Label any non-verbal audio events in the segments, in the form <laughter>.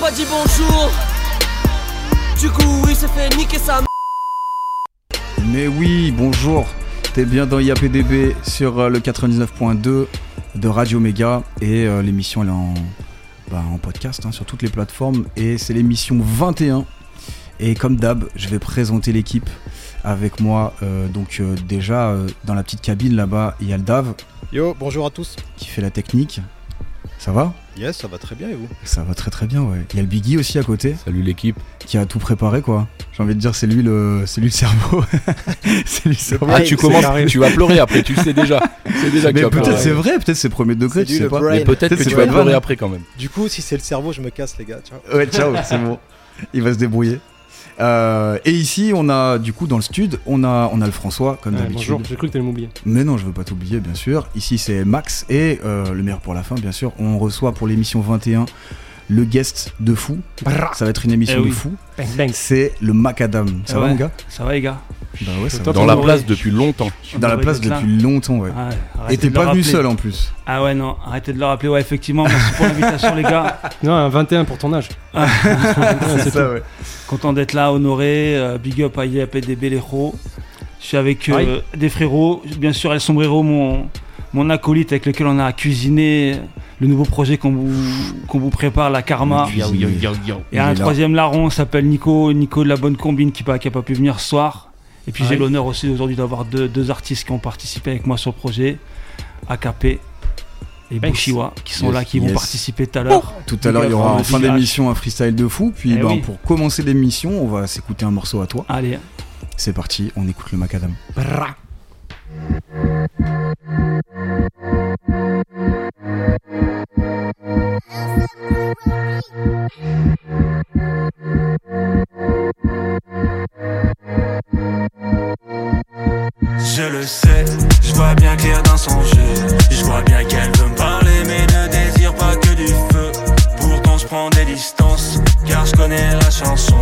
Pas dit bonjour. Du coup, il s'est fait niquer sa Mais oui, bonjour. T'es bien dans IAPDB sur euh, le 99.2 de Radio Méga et euh, l'émission elle est en, bah, en podcast hein, sur toutes les plateformes et c'est l'émission 21. Et comme d'hab, je vais présenter l'équipe avec moi. euh, donc euh, déjà euh, dans la petite cabine là-bas, il y a le Dave Yo, bonjour à tous. qui fait la technique. Ça va? Yes, ça va très bien et vous Ça va très très bien, ouais. Il y a le Biggie aussi à côté Salut l'équipe. qui a tout préparé quoi. J'ai envie de dire c'est lui le c'est lui le cerveau. <laughs> c'est lui le cerveau. Ah, tu commences, tu vas pleurer après, tu le sais déjà. C'est déjà que Mais peut-être c'est vrai, peut-être c'est premier degré, tu sais pas. brain. Mais peut-être que tu vas pleurer après quand même. Du coup, si c'est le cerveau, je me casse les gars. Ouais, ciao, c'est bon. Il va se débrouiller. Euh, et ici, on a, du coup, dans le stud, on a, on a le François, comme Ouais, d'habitude. bonjour, j'ai cru que t'allais m'oublier. Mais non, je veux pas t'oublier, bien sûr. Ici, c'est Max et euh, le meilleur pour la fin, bien sûr. On reçoit pour l'émission 21 le guest de fou. Ça va être une émission Eh oui. de fou. Bang, bang. C'est le Macadam. Ça va, ouais. mon gars Ça va les gars Bah ouais, ça Top. va. Dans la place depuis longtemps. Dans la place depuis longtemps, ouais. Ah, Et t'es pas venu seul en plus. Ah ouais non, arrêtez de le rappeler. Ouais effectivement, merci pour l'invitation les gars. <laughs> Non, un 21 pour ton âge. <laughs> Ah. c'est tout. ouais. Content d'être là, honoré. euh, big up à IAPDB les. Je suis avec euh, des frérots, bien sûr El Sombrero, mon, mon acolyte avec lequel on a cuisiné le nouveau projet qu'on vous, qu'on vous prépare, la Karma. Le cuisinier. Et Il est un troisième larron s'appelle Nico, Nico de la bonne combine qui n'a pas pu venir ce soir. Et puis j'ai Aïe. l'honneur aussi aujourd'hui d'avoir deux, deux artistes qui ont participé avec moi sur le projet, AKP et. Bushiwa, qui sont Yes, là, qui vont participer tout à l'heure. Tout à l'heure, il y aura en fin d'émission un freestyle de fou. Puis, Eh ben, oui. pour commencer l'émission, on va s'écouter un morceau à toi. Allez, C'est parti, on écoute le Macadam. Je le sais, je vois bien clair dans son jeu. Je vois bien qu'elle veut me parler, mais ne désire pas que du feu. Pourtant, je prends des distances, car je connais la chanson.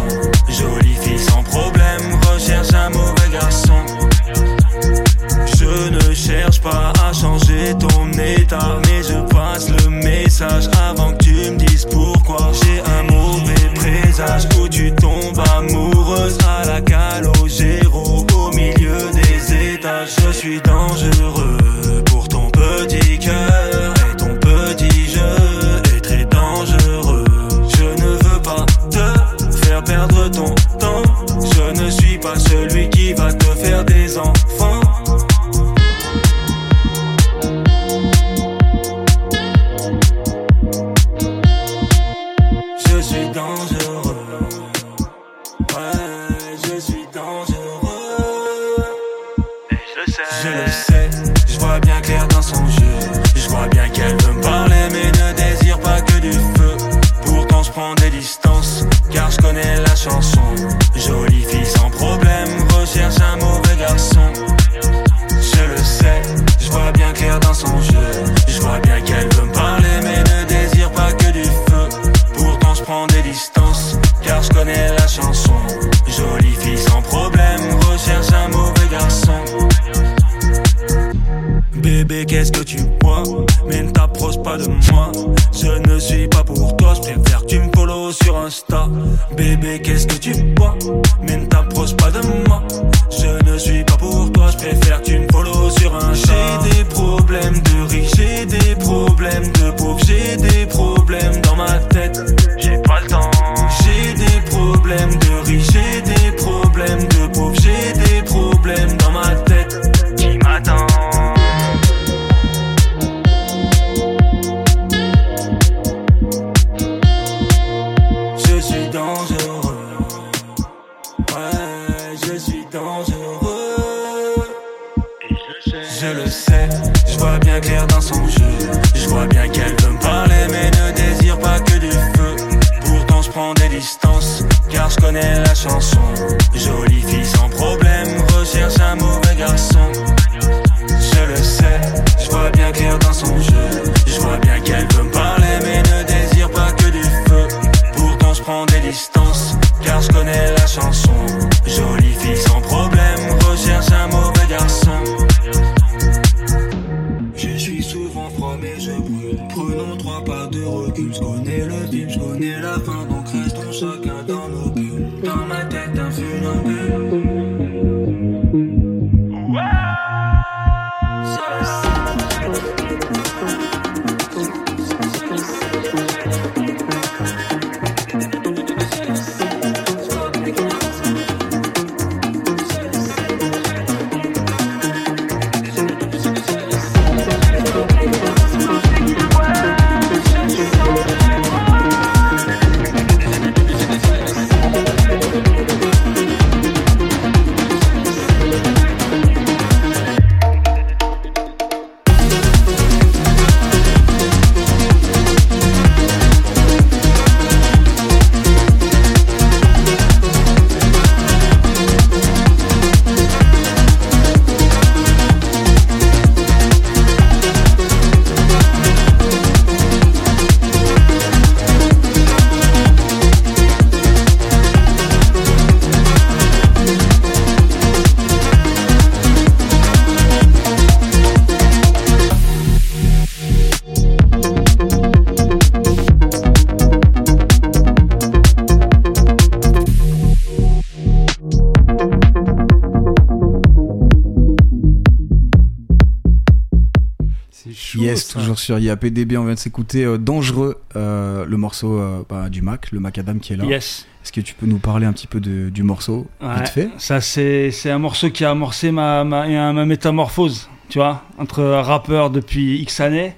Sur IAPDB, on vient de s'écouter euh, Dangereux, euh, le morceau euh, bah, du Mac, le Macadam qui est là. Yes. Est-ce que tu peux nous parler un petit peu de- du morceau, Ouais. vite fait? Ça, c'est c'est un morceau qui a amorcé ma, ma, ma métamorphose, tu vois, entre rappeur depuis X années.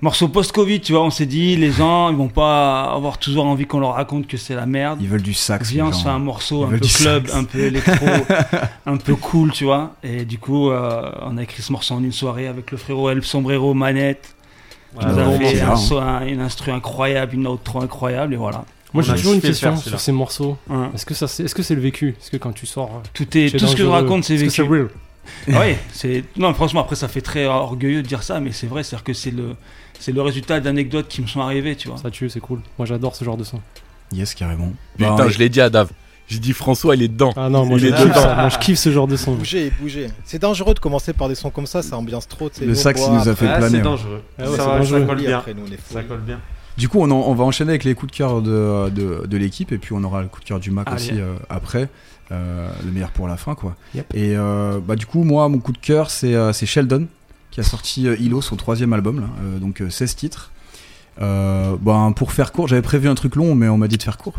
Morceau post-Covid, tu vois, on s'est dit, les gens, ils vont pas avoir toujours envie qu'on leur raconte que c'est la merde. Ils veulent du sax. Viens, on se fait un morceau Ils un peu club, sax. un peu électro, <laughs> un peu cool, tu vois. Et du coup, euh, on a écrit ce morceau en une soirée avec le frérot El Sombrero Manette. Ouais, qui nous a bon, fait c'est un rare, so- un- une instru incroyable, une outro incroyable, et voilà. Moi, j'ai toujours une question faire, sur ces morceaux. Est-ce que ça, c'est, est-ce que c'est le vécu? Est-ce que quand tu sors, euh, Tout, est, tout ce que je raconte, c'est vécu. c'est real? Ah oui, c'est non franchement après ça fait très orgueilleux de dire ça mais c'est vrai c'est à dire que c'est le c'est le résultat d'anecdotes qui me sont arrivées tu vois. Ça tue, c'est cool. Moi, j'adore ce genre de son. Yes, carrément. Putain, Bah, je l'ai dit à Dave. J'ai dit François, il est dedans. Ah non, moi, Il je est kiffe dedans. ça. Moi, je kiffe ce genre de son. Bouger, bouger. C'est dangereux de commencer par des sons comme ça, ça ambiance trop. tu sais, Le sax, il nous a fait après. Ah, planer. c'est ouais. dangereux. Ah ouais, ça, c'est va, dangereux. ça colle bien. Après, nous, on est fous. Ça colle bien. Du coup, on, en- on va enchaîner avec les coups de cœur de, de, de l'équipe et puis on aura le coup de cœur du Mac Allez. aussi euh, après. Euh, le meilleur pour la fin, quoi. Yep. Et euh, bah, du coup, moi, mon coup de cœur, c'est c'est Sheldon qui a sorti euh, Hilo, son troisième album, là, euh, donc euh, 16 titres. Euh, ben, pour faire court, j'avais prévu un truc long, mais on m'a dit de faire court.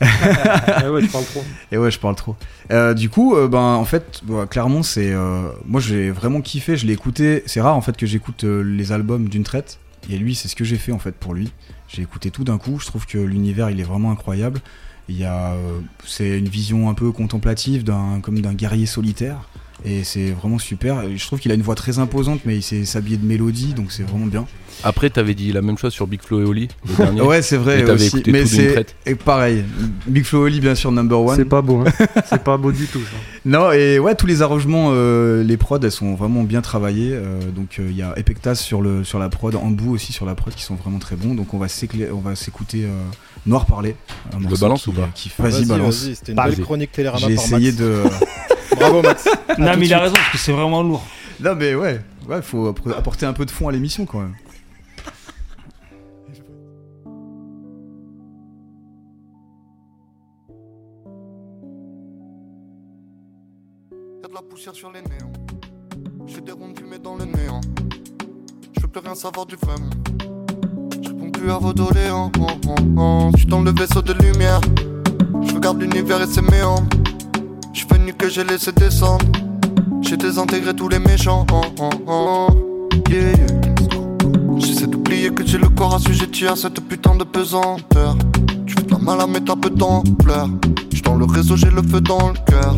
Ah <laughs> ouais, tu parles trop. <laughs> Et ouais, je parle trop. Euh, du coup, euh, ben en fait, bah, clairement, c'est euh, moi j'ai vraiment kiffé. Je l'ai écouté. C'est rare en fait que j'écoute les albums d'une traite. Et lui, c'est ce que j'ai fait en fait pour lui. J'ai écouté tout d'un coup. Je trouve que l'univers, il est vraiment incroyable. Il y a, c'est une vision un peu contemplative d'un comme d'un guerrier solitaire. Et c'est vraiment super. Et Je trouve qu'il a une voix très imposante, mais il s'est s'habiller de mélodie, donc c'est vraiment bien. Après, t'avais dit la même chose sur Big Flo et Oli, le dernier. <laughs> Ouais, c'est vrai. Et t'avais aussi. écouté mais tout c'est et pareil. Big Flo Oli, bien sûr, number one. C'est pas beau, hein. <laughs> C'est pas beau du tout. ça. Non, et ouais, tous les arrangements, euh, les prods, elles sont vraiment bien travaillées. euh, donc il y a Epectas sur, le, sur la prod, Ambu aussi sur la prod qui sont vraiment très bons. Donc on va s'éclai- on va s'écouter euh, Noir Parler. un le balance qui- ou pas qui- Vas-y, balance. vas-y, C'était une belle chronique Télérama J'ai essayé Max. de. <laughs> Bravo Max. Non mais il a raison parce que c'est vraiment lourd. non, mais ouais, ouais, faut apporter un peu de fond à l'émission quand même. Y'a de la poussière sur les néons. J'ai des rondes fumées dans le néant. Je veux plus rien savoir du vrai monde. Je réponds plus à vos. Oh, oh, oh. Je suis dans le vaisseau de lumière. Je regarde l'univers et ses méandres. Je suis venu que j'ai laissé descendre. J'ai désintégré tous les méchants. Oh, oh, oh. Yeah. J'essaie d'oublier que j'ai le corps assujetti à cette putain de pesanteur. Tu fais de la mal à mes tapes d'ampleur. J'suis dans le réseau, j'ai le feu dans le cœur.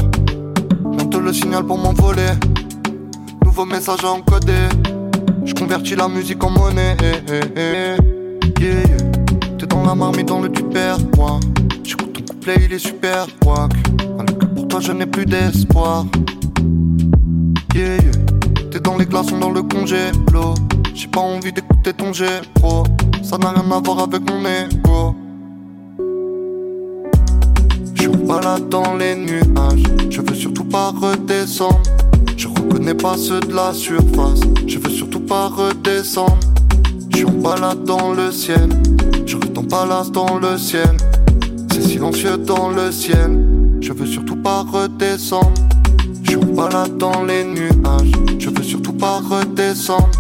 Bientôt le signal pour m'envoler. Nouveau message à encoder. Je convertis la musique en monnaie. Yeah. T'es dans la marmite, dans le tupère. Moi, j'écoute ton couplet, il est super. Wack. Je n'ai plus d'espoir. Yeah, yeah. T'es dans les glaçons, dans le congélo. J'ai pas envie d'écouter ton pro. Ça n'a rien à voir avec mon ego. Je suis en balade dans les nuages. Je veux surtout pas redescendre. Je reconnais pas ceux de la surface. Je veux surtout pas redescendre. Je suis en balade dans le ciel. palace dans le ciel. C'est silencieux dans le ciel. Je veux surtout pas redescendre. Je suis balade dans les nuages. Je veux surtout pas redescendre.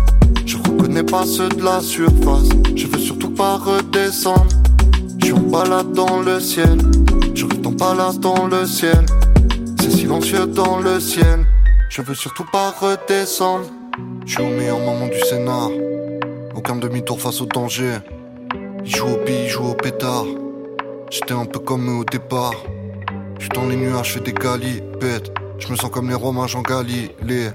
Je reconnais pas ceux de la surface. Je veux surtout pas redescendre. Je en balade dans le ciel. Je en palace dans le ciel. C'est silencieux dans le ciel. Je veux surtout pas redescendre. Je suis au meilleur moment du scénar. Aucun demi-tour face au danger. Ils jouent au billes, ils jouent au pétard. J'étais un peu comme eux au départ. J'suis dans les nuages, fais des galipettes. Je me sens comme les Romains Jean Galilée.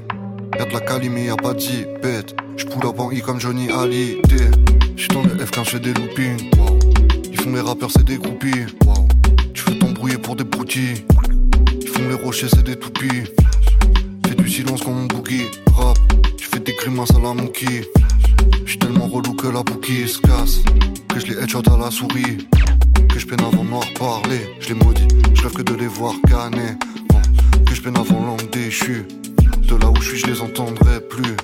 Y'a de la cali, mais y'a pas bête. J'poule en I comme Johnny Hallyday. J'suis dans le F quand j'fais des loopings. Ils font les rappeurs, c'est des groupies. Wow. Tu veux t'embrouiller pour des broutilles. Ils font les rochers, c'est des toupies. Fais du silence comme mon boogie. Rap, tu fais des grimaces à la monkey. J'suis tellement relou que la bouquille se casse. Que je les headshot à la souris. Que je peine avant noir parler. Je les maudis, je rêve que de les voir canner. Que je peine avant langue déchue. De là où je suis, je les entendrai plus.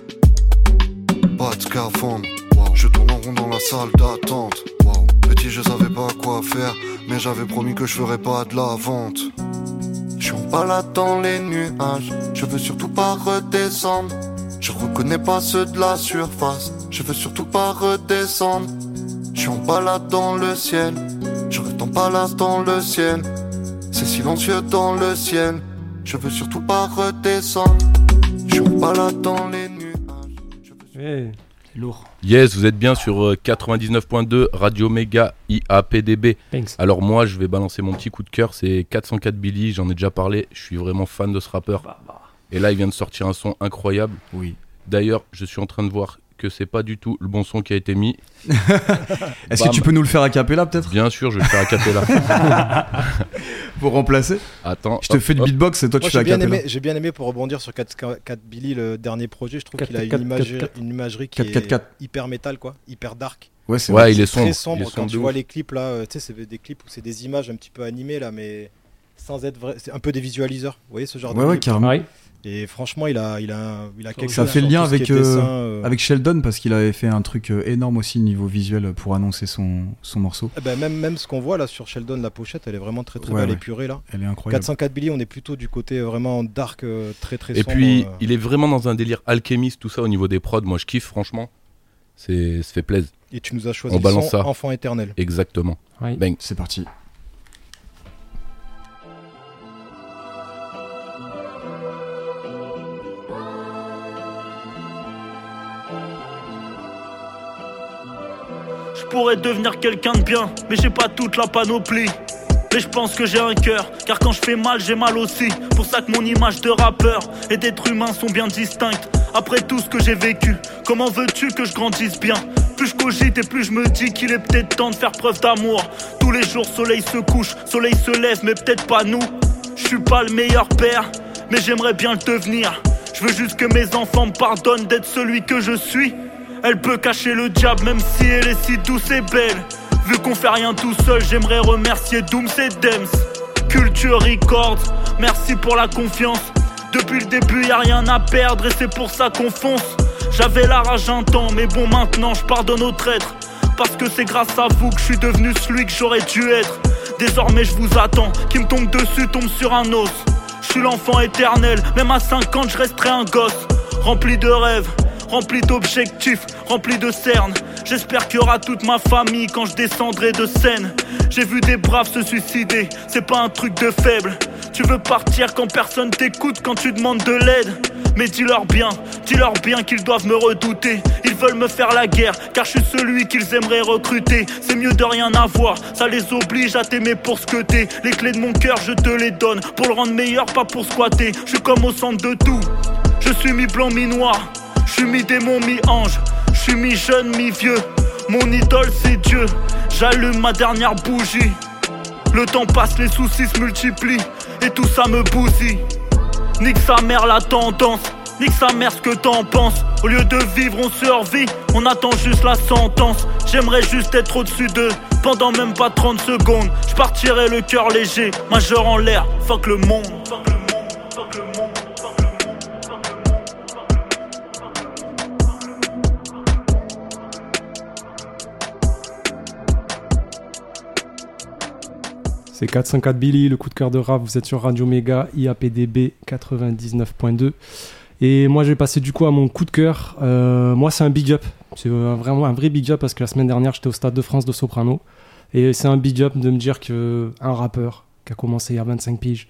Pas de scaphandre. Je tourne en rond dans la salle d'attente. Petit, je savais pas quoi faire. Mais j'avais promis que je ferais pas de la vente. Je suis en balade dans les nuages. Je veux surtout pas redescendre. Je reconnais pas ceux de la surface. Je veux surtout pas redescendre. Je suis en balade dans le ciel. Je rêve en palace dans le ciel. C'est silencieux dans le ciel. Je veux surtout pas redescendre. Je suis en balade dans les nuages. Ouais. Lourd. Yes, vous êtes bien sur euh, 99.2 Radio Méga IAPDB. Thanks. Alors moi, je vais balancer mon petit coup de cœur, c'est 404 Billy, j'en ai déjà parlé, je suis vraiment fan de ce rappeur. Et là, il vient de sortir un son incroyable. Oui. D'ailleurs, je suis en train de voir que c'est pas du tout le bon son qui a été mis. <laughs> Est-ce que tu peux nous le faire à capella peut-être? Bien sûr, je vais le faire à capella. <laughs> Pour remplacer? Attends. Je te hop, fais hop. beatbox et toi Moi tu fais j'ai bien, à capella. aimé, j'ai bien aimé pour rebondir sur 4, 4 Billy, le dernier projet. Je trouve 4, qu'il a 4, une, image- 4, 4. une imagerie qui 4, 4, 4. est hyper métal, quoi, hyper dark. Ouais, c'est Ouais, vrai. il est C'est sombre. très sombre est quand tu vois ouf. les clips là. euh, Tu sais, c'est des clips où c'est des images un petit peu animées là, mais sans être vrai. C'est un peu des visualiseurs. Vous voyez ce genre Ouais, de ouais, clip? carrément. Et franchement, il a, il a, il a quelque Ça chose. fait le lien avec, euh, dessin, euh. Avec Sheldon parce qu'il avait fait un truc euh, énorme aussi niveau visuel pour annoncer son, son morceau. Eh ben, même, même ce qu'on voit là sur Sheldon, la pochette, elle est vraiment très très Ouais, belle ouais. épurée là. Elle est incroyable. 404 Billy, on est plutôt du côté vraiment dark, très très Et sombre. puis, euh. il est vraiment dans un délire alchimiste, tout ça au niveau des prods. Moi, je kiffe, franchement. C'est, ça fait plaisir. Et tu nous as choisi on balance son ça. Enfant éternel. Exactement. Bang. C'est parti. Pourrais devenir quelqu'un de bien, mais j'ai pas toute la panoplie. Mais je pense que j'ai un cœur, car quand je fais mal, j'ai mal aussi. Pour ça que mon image de rappeur et d'être humain sont bien distinctes. Après tout ce que j'ai vécu, comment veux-tu que je grandisse bien? Plus je cogite et plus je me dis qu'il est peut-être temps de faire preuve d'amour. Tous les jours, soleil se couche, soleil se lève, mais peut-être pas nous. Je suis pas le meilleur père, mais j'aimerais bien le devenir. Je veux juste que mes enfants me pardonnent d'être celui que je suis. Elle peut cacher le diable même si elle est si douce et belle. Vu qu'on fait rien tout seul, j'aimerais remercier Dooms et Dems. Culture Records, merci pour la confiance. Depuis le début, y a rien à perdre et c'est pour ça qu'on fonce. J'avais la rage un temps, mais bon, maintenant je pardonne aux traîtres. Parce que c'est grâce à vous que je suis devenu celui que j'aurais dû être. Désormais, je vous attends. Qui me tombe dessus tombe sur un os. Je suis l'enfant éternel, même à 50, je resterai un gosse. Rempli de rêves, rempli d'objectifs, rempli de cernes. J'espère qu'il y aura toute ma famille quand je descendrai de scène. J'ai vu des braves se suicider, c'est pas un truc de faible. Tu veux partir quand personne t'écoute, quand tu demandes de l'aide. Mais dis-leur bien, dis-leur bien qu'ils doivent me redouter. Ils veulent me faire la guerre, car je suis celui qu'ils aimeraient recruter. C'est mieux de rien avoir, ça les oblige à t'aimer pour ce que t'es. Les clés de mon cœur, je te les donne, pour le rendre meilleur, pas pour squatter. Je suis comme au centre de tout, je suis mi-blanc, mi-noir. Je suis mi-démon, mi-ange, je suis mi-jeune, mi-vieux. Mon idole, c'est Dieu, j'allume ma dernière bougie. Le temps passe, les soucis se multiplient, et tout ça me bousille. Nique sa mère la tendance, nique sa mère ce que t'en penses. Au lieu de vivre, on survit, on attend juste la sentence. J'aimerais juste être au-dessus d'eux, pendant même pas 30 secondes. Je partirai le cœur léger, majeur en l'air, fuck le monde. Fuck le monde, fuck le monde, C'est 404 Billy, le coup de cœur de rap. Vous êtes sur Radio Méga, IAPDB 99.2. Et moi, je vais passer du coup à mon coup de cœur. Euh, moi, c'est un big up. C'est euh, vraiment un vrai big up parce que la semaine dernière, j'étais au Stade de France de Soprano. Et c'est un big up de me dire que un rappeur qui a commencé il y a 25 piges,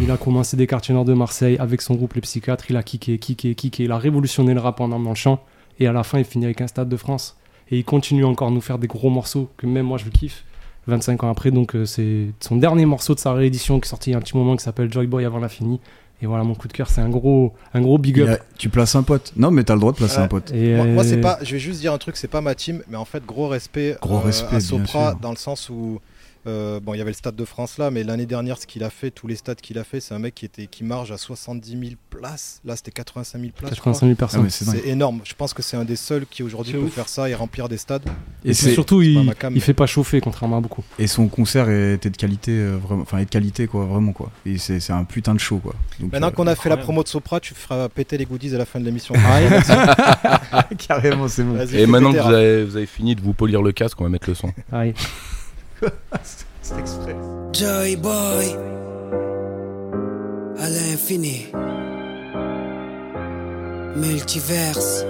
il a commencé des quartiers nord de Marseille avec son groupe Les Psychiatres. Il a kické, kické, kické. Il a révolutionné le rap en dans le champ. Et à la fin, il finit avec un Stade de France. Et il continue encore à nous faire des gros morceaux que même moi, je kiffe. 25 ans après, donc euh, c'est son dernier morceau de sa réédition qui est sorti il y a un petit moment qui s'appelle Joy Boy avant la finie. Et voilà, mon coup de cœur, c'est un gros, un gros big up. a- tu places un pote. Non, mais t'as le droit de placer Ouais. un pote. Et, Moi, moi, c'est euh, pas. Je vais juste dire un truc, c'est pas ma team, mais en fait, gros respect, Gros euh, respect, à Sopra dans le sens où. Euh, bon, il y avait le Stade de France là, mais l'année dernière, ce qu'il a fait, tous les stades qu'il a fait, c'est un mec qui, était, qui marge à 70 000 places. Là, c'était 85 000 places. je crois. 85 000 Ah, personnes. c'est énorme. Je pense que c'est un des seuls qui aujourd'hui peut ouf. faire ça et remplir des stades. Et, c'est- surtout, il, ma cam, il mais- fait pas chauffer, contrairement à beaucoup. et son concert était de qualité, euh, vraiment. Enfin, est de qualité, quoi, vraiment, quoi. Et c'est c'est un putain de show, quoi. Donc, Maintenant euh, qu'on a fait la promo de Sopra, tu feras péter les goodies à la fin de l'émission. <laughs> Carrément, c'est bon. Et maintenant que vous Raph. avez, vous avez fini de vous polir le casque, on va mettre le son. <laughs> C'est exprès. Joy Boy à l'infini. Multiverse.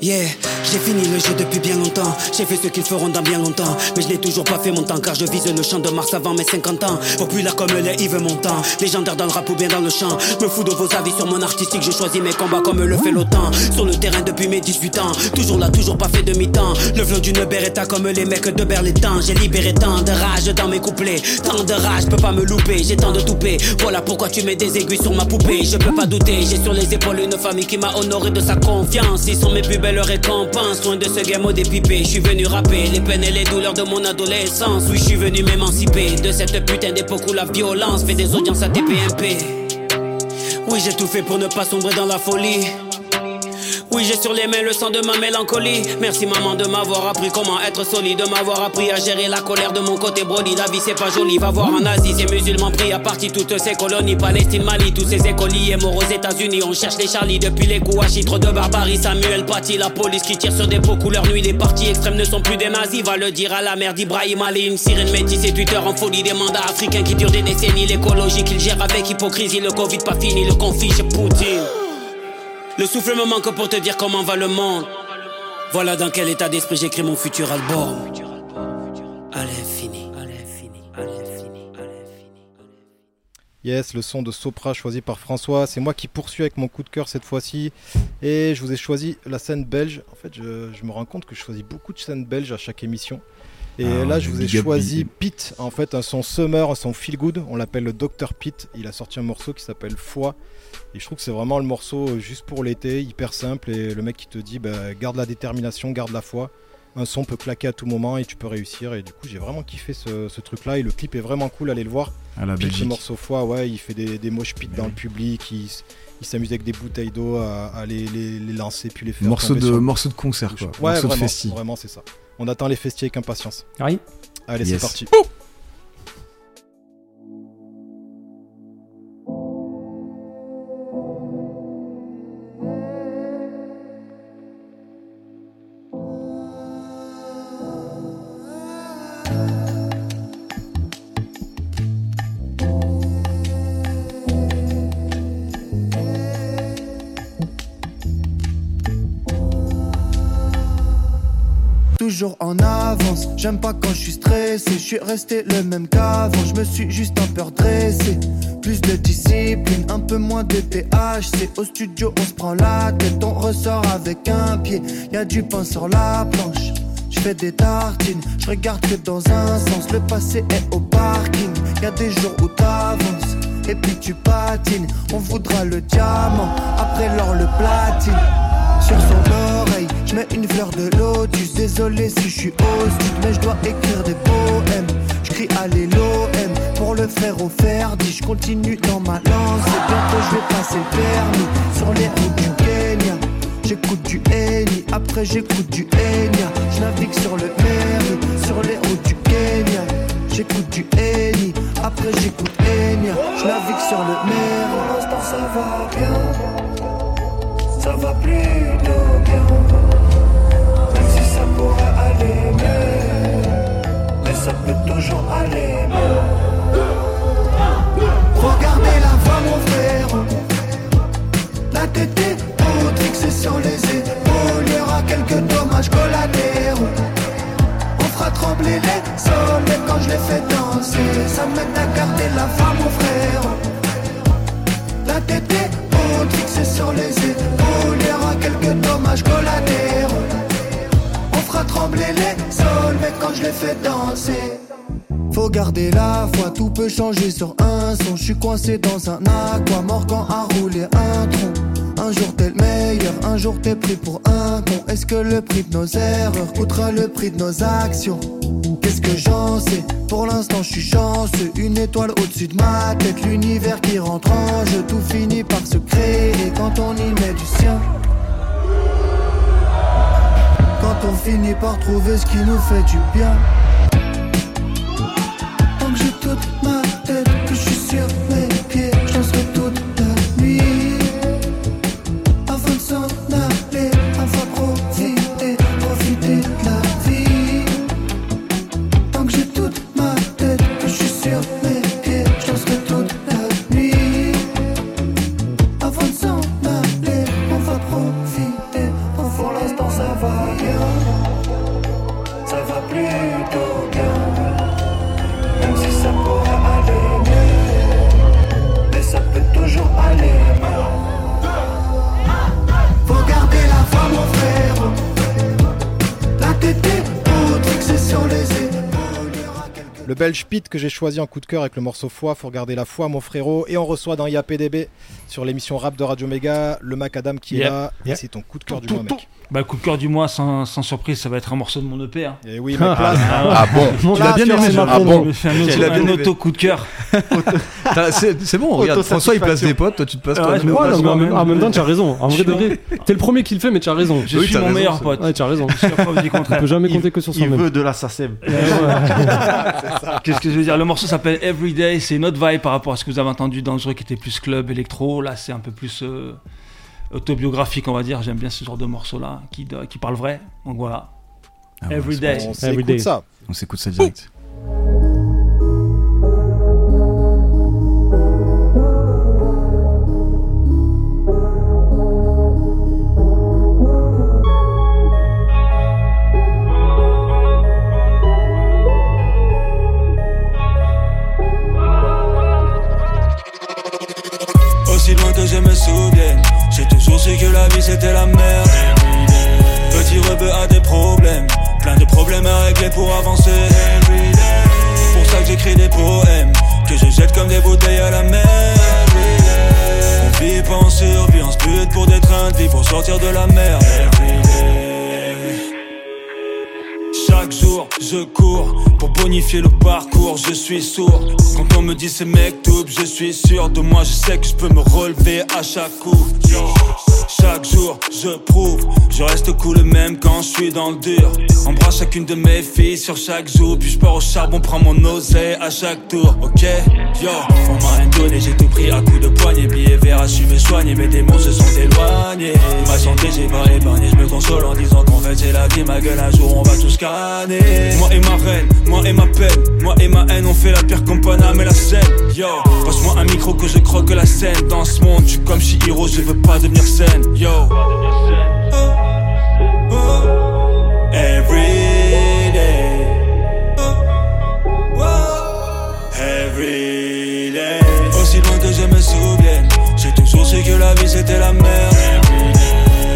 Yeah, j'ai fini le jeu depuis bien longtemps. J'ai fait ce qu'ils feront dans bien longtemps. Mais je n'ai toujours pas fait mon temps car je vise le champ de Mars avant mes 50 ans. Populaire comme les Yves Montand. Légendaire dans le rap ou bien dans le chant. Me fous de vos avis sur mon artistique. Je choisis mes combats comme le fait l'OTAN. Sur le terrain depuis mes 18 ans. Toujours là, toujours pas fait de mi-temps. Le flow d'une Beretta comme les mecs de Berlétan. J'ai libéré tant de rage dans mes couplets. Tant de rage, peux pas me louper. J'ai tant de toupées. Voilà pourquoi tu mets des aiguilles sur ma poupée. Je peux pas douter. J'ai sur les épaules une famille qui m'a honoré de sa confiance. Ils sont mes plus récompenses. Loin de ce game au dépipé. Je suis venu rapper les peines et les douleurs de mon adolescence. Oui, je suis venu m'émanciper de cette putain d'époque où la violence fait des audiences à TPMP. Oui, j'ai tout fait pour ne pas sombrer dans la folie. Oui, j'ai sur les mains le sang de ma mélancolie. Merci maman de m'avoir appris comment être solide, de m'avoir appris à gérer la colère de mon côté brody. La vie c'est pas joli, va voir en Asie, ces musulmans pris à partie toutes ces colonies, Palestine, Mali, tous ces écoliers morts aux États-Unis. On cherche les Charlie depuis les coups à de barbarie. Samuel Paty, la police qui tire sur des pots couleur nuit. Les partis extrêmes ne sont plus des nazis, va le dire à la mère d'Ibrahim Ali. Une sirène métisse et Twitter en folie, des mandats africains qui durent des décennies. L'écologie qu'ils gèrent avec hypocrisie, le Covid pas fini, le conflit chez Poutine. Le souffle me manque pour te dire comment va le monde. Voilà dans quel état d'esprit j'écris mon futur album. À l'infini. Yes, le son de Sopra choisi par François. C'est moi qui poursuis avec mon coup de cœur cette fois-ci. Et je vous ai choisi la scène belge. En fait, je, je me rends compte que je choisis beaucoup de scènes belges à chaque émission. Et Ah, là, je vous ai choisi Pete. En fait, un son Summer, un son Feel Good. On l'appelle le Dr Pete. Il a sorti un morceau qui s'appelle Foi. Et je trouve que c'est vraiment le morceau euh, juste pour l'été, hyper simple. Et le mec qui te dit, bah, garde la détermination, garde la foi. Un son peut claquer à tout moment et tu peux réussir. Et du coup, j'ai vraiment kiffé ce, ce truc-là. Et le clip est vraiment cool, allez le voir. À la ce morceau foi, ouais, il fait des, des mosh pits dans le public, il, il s'amuse avec des bouteilles d'eau à, à les, les- les lancer puis les faire Morceau de, sur morceau de concert, quoi. Ouais, morceau de vraiment, festi. vraiment c'est ça. On attend les festis avec impatience. Allez, Yes. c'est parti. Toujours en avance, j'aime pas quand je suis stressé, je suis resté le même qu'avant, je me suis juste un peu redressé. Plus de discipline, un peu moins de THC. Au studio, on se prend la tête, on ressort avec un pied. Y a du pain sur la planche. Je fais des tartines, je regarde que dans un sens. Le passé est au parking. Y a des jours où t'avances et puis tu patines. On voudra le diamant, après l'or le platine. Sur son je mets une fleur de lotus. Désolé si je suis hostile, mais je dois écrire des poèmes. Je crie allez l'OM pour le faire au Ferdi. Je continue dans ma lancée. Bientôt je vais passer le permis sur les routes du Kenya. J'écoute du Eni, après j'écoute du Enya. Je navigue sur le Meri, sur les routes du Kenya. J'écoute du Eni, après j'écoute Enya. Je sur le Meri. Pour l'instant ça va bien ça va plutôt bien mais ça peut toujours aller. Regardez la voix, mon frère, la tête est fixée sur les épaules. Il y aura quelques dommages collatéraux. On fera trembler les sols, quand je les fais danser, ça m'aide à garder la voix, mon frère. La tête est sur les épaules. Il y aura quelques dommages collatéraux. Trembler les sols, mais quand je les fais danser. Faut garder la foi, tout peut changer sur un son. Je suis coincé dans un aqua, mort quand a roulé un tronc. Un jour t'es le meilleur, un jour t'es pris pour un con. Est-ce que le prix de nos erreurs coûtera le prix de nos actions? Qu'est-ce que j'en sais? Pour l'instant je suis chanceux, une étoile au-dessus de ma tête, l'univers qui rentre en jeu, tout finit par se créer quand on y met du sien. On finit par trouver ce qui nous fait du bien. Tant que j'ai toute ma tête, que je suis sur Belge Pete que j'ai choisi en coup de cœur avec le morceau Foi, faut regarder la foi mon frérot. Et on reçoit dans IAPDB sur l'émission rap de Radio Méga le Macadam qui est là. Et c'est ton coup de cœur du mois mec. Bah, coup de cœur du mois, sans, sans surprise, ça va être un morceau de mon EP. Hein. Et oui, mec, là, Ah bon Tu l'as bien aimé, Ah bon Je me fais un auto, un auto coup de cœur. <laughs> C'est bon, regarde, François il place des potes, toi tu te places Ah toi. ouais, en même- moi-même. en même temps, tu as raison. En vrai t'es le premier qui le fait, mais tu as raison. Je suis mon meilleur pote. Ouais, tu as raison. On peut jamais Il- compter que sur Il soi-même. veut de la SACEM. <laughs> Qu'est-ce que je veux dire? Le morceau s'appelle Everyday, c'est une autre vibe par rapport à ce que vous avez entendu dans le jeu qui était plus club, électro. Là, c'est un peu plus euh, autobiographique, on va dire. J'aime bien ce genre de morceau-là qui, qui parle vrai. Donc voilà. Ah ouais, on Every day. s'écoute ça. On s'écoute ça direct. Quand on me dit c'est mec tout. Je suis sûr de moi, je sais que je peux me relever à chaque coup. Chaque jour, je prouve, je reste cool même quand je suis dans le dur. Embrasse chacune de mes filles sur chaque jour, puis je pars au charbon, prends mon oseille à chaque tour, ok? Yo, on m'a rien donné, j'ai tout pris à coups de poignet, billets verts, su me soigner, mes démons se sont éloignés. Ma santé, j'ai pas épargné, je me console en disant qu'en fait c'est la vie, ma gueule, un jour on va tous canner. Moi et ma reine, moi et ma peine, moi et ma haine, on fait la pire comme Paname et la scène. Yo, passe-moi un micro que je croque la scène. Dans ce monde, je suis comme Shihiro, je veux pas devenir scène. Yo. Aussi loin que je me souvienne, j'ai toujours su que la vie c'était la merde.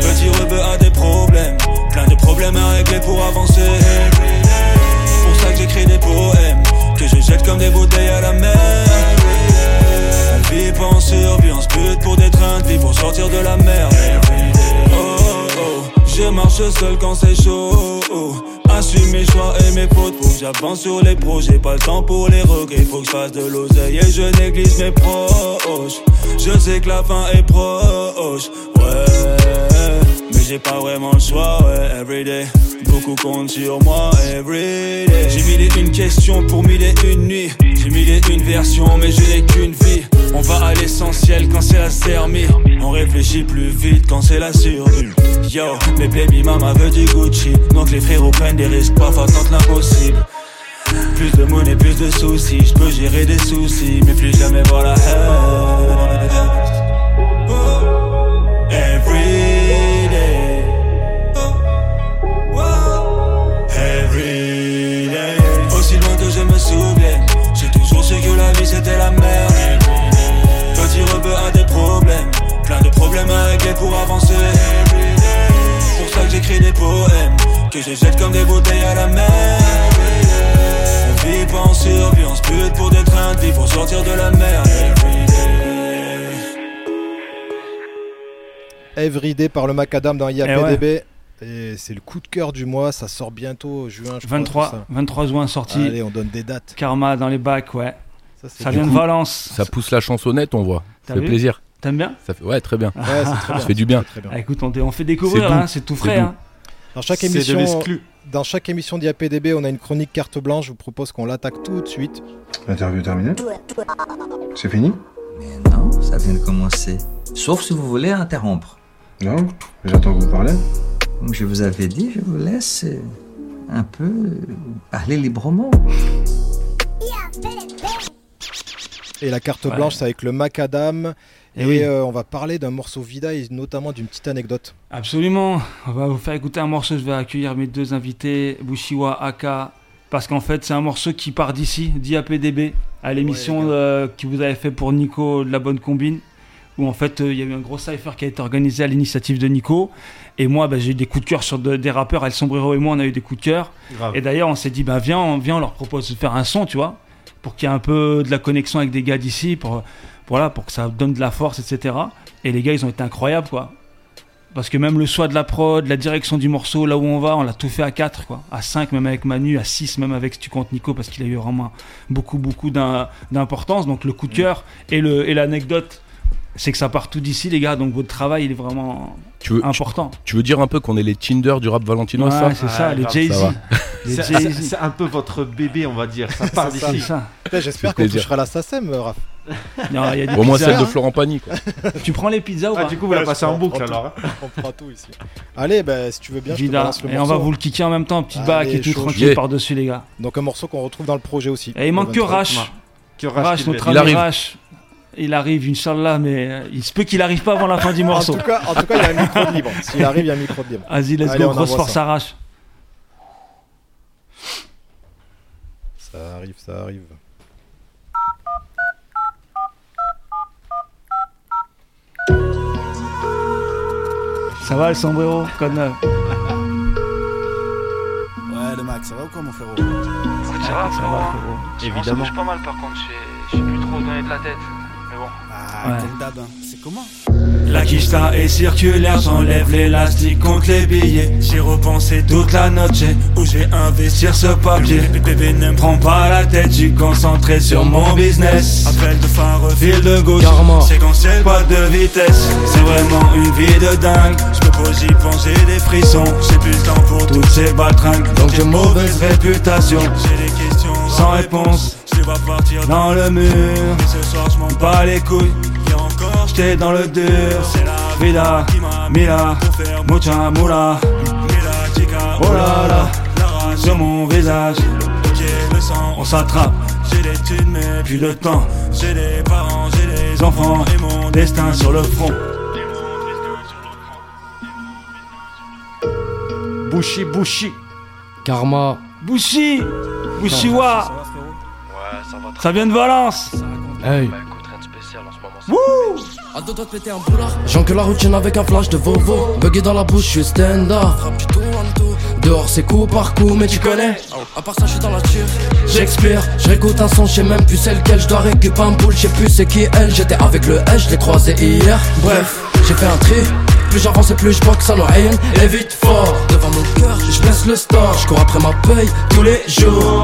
Petit rebeu a des problèmes, plein de problèmes à régler pour avancer. Pour ça que j'écris des poèmes, que je jette comme des bouteilles à la mer. Vit pas en survie, on se bute pour des seul quand c'est chaud. Assume mes choix et mes fautes, faut que j'avance sur les projets, pas le temps pour les regrets, faut que je fasse de l'oseille et je néglige mes proches. Je sais que la fin est proche, ouais, mais j'ai pas vraiment le choix, ouais, everyday. Beaucoup comptent sur moi, everyday. J'ai mille et une questions pour mille et une nuits. J'ai mille et une versions, mais je n'ai qu'une vie. On va à l'essentiel quand c'est la sermie. On réfléchit plus vite quand c'est la survie. Yo, mais baby mama veut du Gucci. Donc les frérots prennent des risques, parfois tentent l'impossible. Plus de monnaie, plus de soucis. Je peux gérer des soucis, mais plus jamais voir la haine. Everyday pour avancer. Pour ça que j'écris des poèmes, que je jette comme des bouteilles à la mer. On vit pas en survie, on se bute pour des trains de vie, pour sortir de la merde. Everyday. Par le Macadam dans IAPDB. Eh Et c'est le coup de cœur du mois, ça sort bientôt, juin, je crois, 23, tout ça. 23 juin sorti. Allez, on donne des dates. Karma dans les bacs, ouais. Ça, Ça vient de coup- Valence. Ça pousse la chansonnette, on voit. Ça fait plaisir. T'aimes bien Ça fait... Ouais, très bien. Ouais, c'est très Ça fait du bien. Très bien. Ah, Écoute, on, fait découvrir, C'est hein, c'est tout frais. hein. Dans chaque de émission, l'exclu. dans chaque émission d'IAPDB, on a une chronique carte blanche. Je vous propose qu'on l'attaque tout de suite. L'interview terminée C'est fini Mais non, ça vient de commencer. Sauf si vous voulez interrompre. Non J'attends que vous parlez. Comme je vous avais dit, je vous laisse euh, un peu parler librement. Et la carte Ouais. blanche, c'est avec le Macadam. Et, oui. euh, on va parler d'un morceau Vida et notamment d'une petite anecdote. Absolument. On va vous faire écouter un morceau. Je vais accueillir mes deux invités, Bushiwa, Aka. Parce qu'en fait, c'est un morceau qui part d'ici, d'IAPDB, à l'émission euh, que vous avez fait pour Nico de la Bonne Combine. Où en fait, euh, il y a eu un gros cypher qui a été organisé à l'initiative de Nico. Et moi, bah, j'ai eu des coups de cœur sur de- des rappeurs. El Sombrero et moi, on a eu des coups de cœur. Grave. Et d'ailleurs, on s'est dit, bah, viens, on, viens, on leur propose de faire un son, tu vois, pour qu'il y ait un peu de la connexion avec des gars d'ici, pour, voilà, pour que ça donne de la force, etc. Et les gars, ils ont été incroyables, quoi. Parce que même le choix de la prod, la direction du morceau, là où on va, on l'a tout fait à 4, quoi. À 5, même avec Manu, à 6, même avec, si tu comptes Nico, parce qu'il a eu vraiment beaucoup, beaucoup d'im- d'importance. Donc le coup de cœur et le- et l'anecdote, c'est que ça part tout d'ici, les gars. Donc votre travail, il est vraiment Tu veux, important. tu veux dire un peu qu'on est les Tinder du rap valentinois, Ouais, ça c'est ça, Ouais, les Jay-Z. ça. Les C'est- Jay-Z. C'est c'est un peu votre bébé, on va dire. Ça part C'est ça. C'est d'ici. J'espère qu'on touchera la SACEM, Raph. Non, il y a des Au moins celle de Florent Pagny, quoi. <laughs> Tu prends les pizzas ou Ah, pas du coup, vous la passez en boucle alors. hein. <laughs> On prend tout ici. Allez, bah, si tu veux bien, je te balance le Et on va vous le kicker en même temps, petit bac et tout chaud, tranquille chaud. par-dessus, les gars. Donc un morceau qu'on retrouve dans le projet aussi. Et il manque que Le 23. Rash. Que Rash, notre ami. Rash. Il arrive, Inch'Allah, mais euh, il se peut qu'il arrive pas avant la fin du En morceau. tout cas, en tout cas, il y a un micro de libre. <laughs> S'il arrive, il y a un micro de libre. Vas-y, let's Allez, go, grosse force ça. Rash. Ça arrive, ça arrive. Ça va le sombrero Code neuf. Ouais, le Max, ça va ou quoi, mon frérot? Ça va, frérot. Évidemment. Ça bouge pas mal par contre, je sais- je sais plus trop donner de la tête. Ah, hein. c'est comment La est circulaire, j'enlève l'élastique contre les billets. J'ai repensé toute la noche où j'ai investir ce papier. Bébé ne me prends pas la tête, je suis concentré sur mon business. Appel de phare, fil de gauche, séquentiel, pas de vitesse. C'est vraiment une vie de dingue. Je me pose, j'y pense, j'ai des frissons. J'ai plus le temps pour toutes ces baltringues. Donc j'ai mauvaise réputation. J'ai des questions sans réponse. Je les vois partir dans le mur. Et ce soir, je m'en bats les couilles. Hier encore, j'étais dans le dur. C'est la vida, mila, mucha moula. Oh là là, la rage sur mon visage. Ok, le sang, on s'attrape. J'ai des thunes, mais plus de temps. J'ai des parents, j'ai des enfants. Et mon destin sur le front. Bouchi, bouchi. Karma. Bushi Bushiwa ça vient de Valence. Hey. Écoute, rien de spécial en ce moment. À deux doigts de péter un boulard. J'encule la routine avec un flash de Vovo Buggy dans la bouche, je suis stand-up. Dehors c'est coup par coup, mais tu connais À part ça, je suis dans la tire. J'expire, je réécoute un son, je sais même plus c'est lequel Je dois récupérer un boule, je sais plus c'est qui elle. J'étais avec le H, je l'ai croisé hier. Bref, j'ai fait un tri. Plus j'avance et plus je boxe à l'oreille Et vite fort, devant mon cœur, je blesse le store Je cours après ma paye tous les jours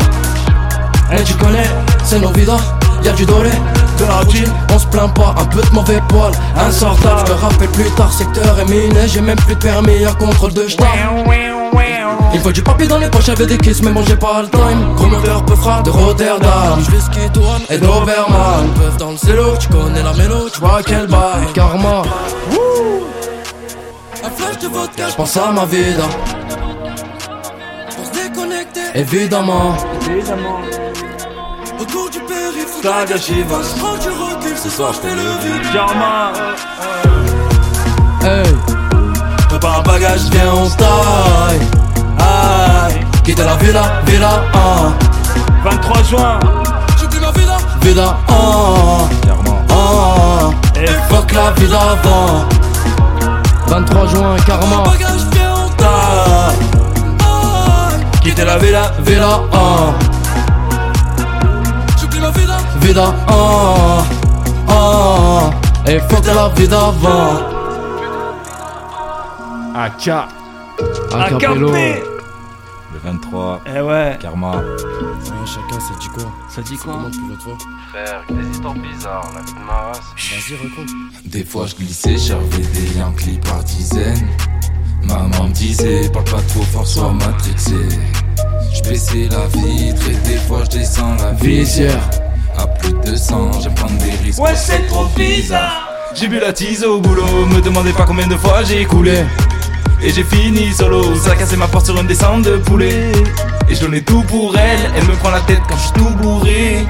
Et tu connais, c'est nos vidas Y'a du doré, de la routine On se plaint pas, un peu de mauvais poil Insortable, je te rappelle plus tard Secteur est miné, j'ai même plus de permis à contrôle de j't'en il faut du papier dans les poches avec des kisses, mais bon j'ai pas le time. Gros moteur peu frappe de Rotterdam. Skier douane. Et d'Oberman. Peuvent dans le cello, tu connais la mélo. Tu vois quel bail, karma. Un flash de vodka. Je pense à ma vida, Pour se déconnecter. évidemment. Évidemment. Autour du périph'. Flag à Chivas. Prends du recul, ce soir je fais le vide. Karma Hey, un bagage, viens, on taille. aïe. Quitte la villa, villa, ah. 23 juin J'oublie ma vida. Vida, ah. Ah. Et Fuck la vie d'avant. 23 juin, Karma. Quitter la villa, villa, ah. Vida, ah. Ah. Et fuck la vie d'avant. AK. Acapello. Le 23. Eh ouais. Karma. chacun, ça dit quoi? Ça dit quoi? Frère, des histoires bizarres, la vie de ma race. Vas-y, raconte. Des fois je glissais, j'avais des Yankees par dizaines. Maman me disait, parle pas trop fort, sois matrixé. Je baissais la vitre et des fois je descends la visière. À plus de 200, j'aime prendre des risques. Ouais, c'est trop bizarre. J'ai bu la tease au boulot, me demandez pas combien de fois j'ai coulé. Et j'ai fini solo, ça a cassé ma porte sur une descente de poulet. Et je donnais tout pour elle, elle me prend la tête quand je suis tout bourré.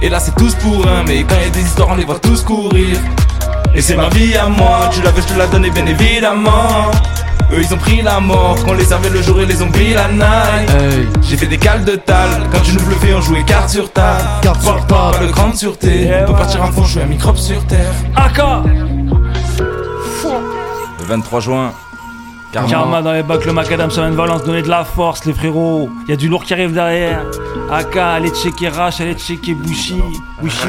Et là c'est tous pour un, mais quand y a des histoires on les voit tous courir. Et c'est ma vie à moi, tu la veux, je te la donne, et bien évidemment. Eux ils ont pris la mort, qu'on les servait le jour et les ont pris la night. J'ai fait des cales de tal, quand tu nous bluffais on jouait carte sur table. Carte sur Pas table. le grande sûreté, on peut partir en fond, jouer un microbe sur terre. AK. Le 23 juin. Karma. Karma dans les bacs, le macadam sur une valence, donner de la force, les frérots. Y a du lourd qui arrive derrière. AK, allez checker Rash, allez checker Bushi. Bushi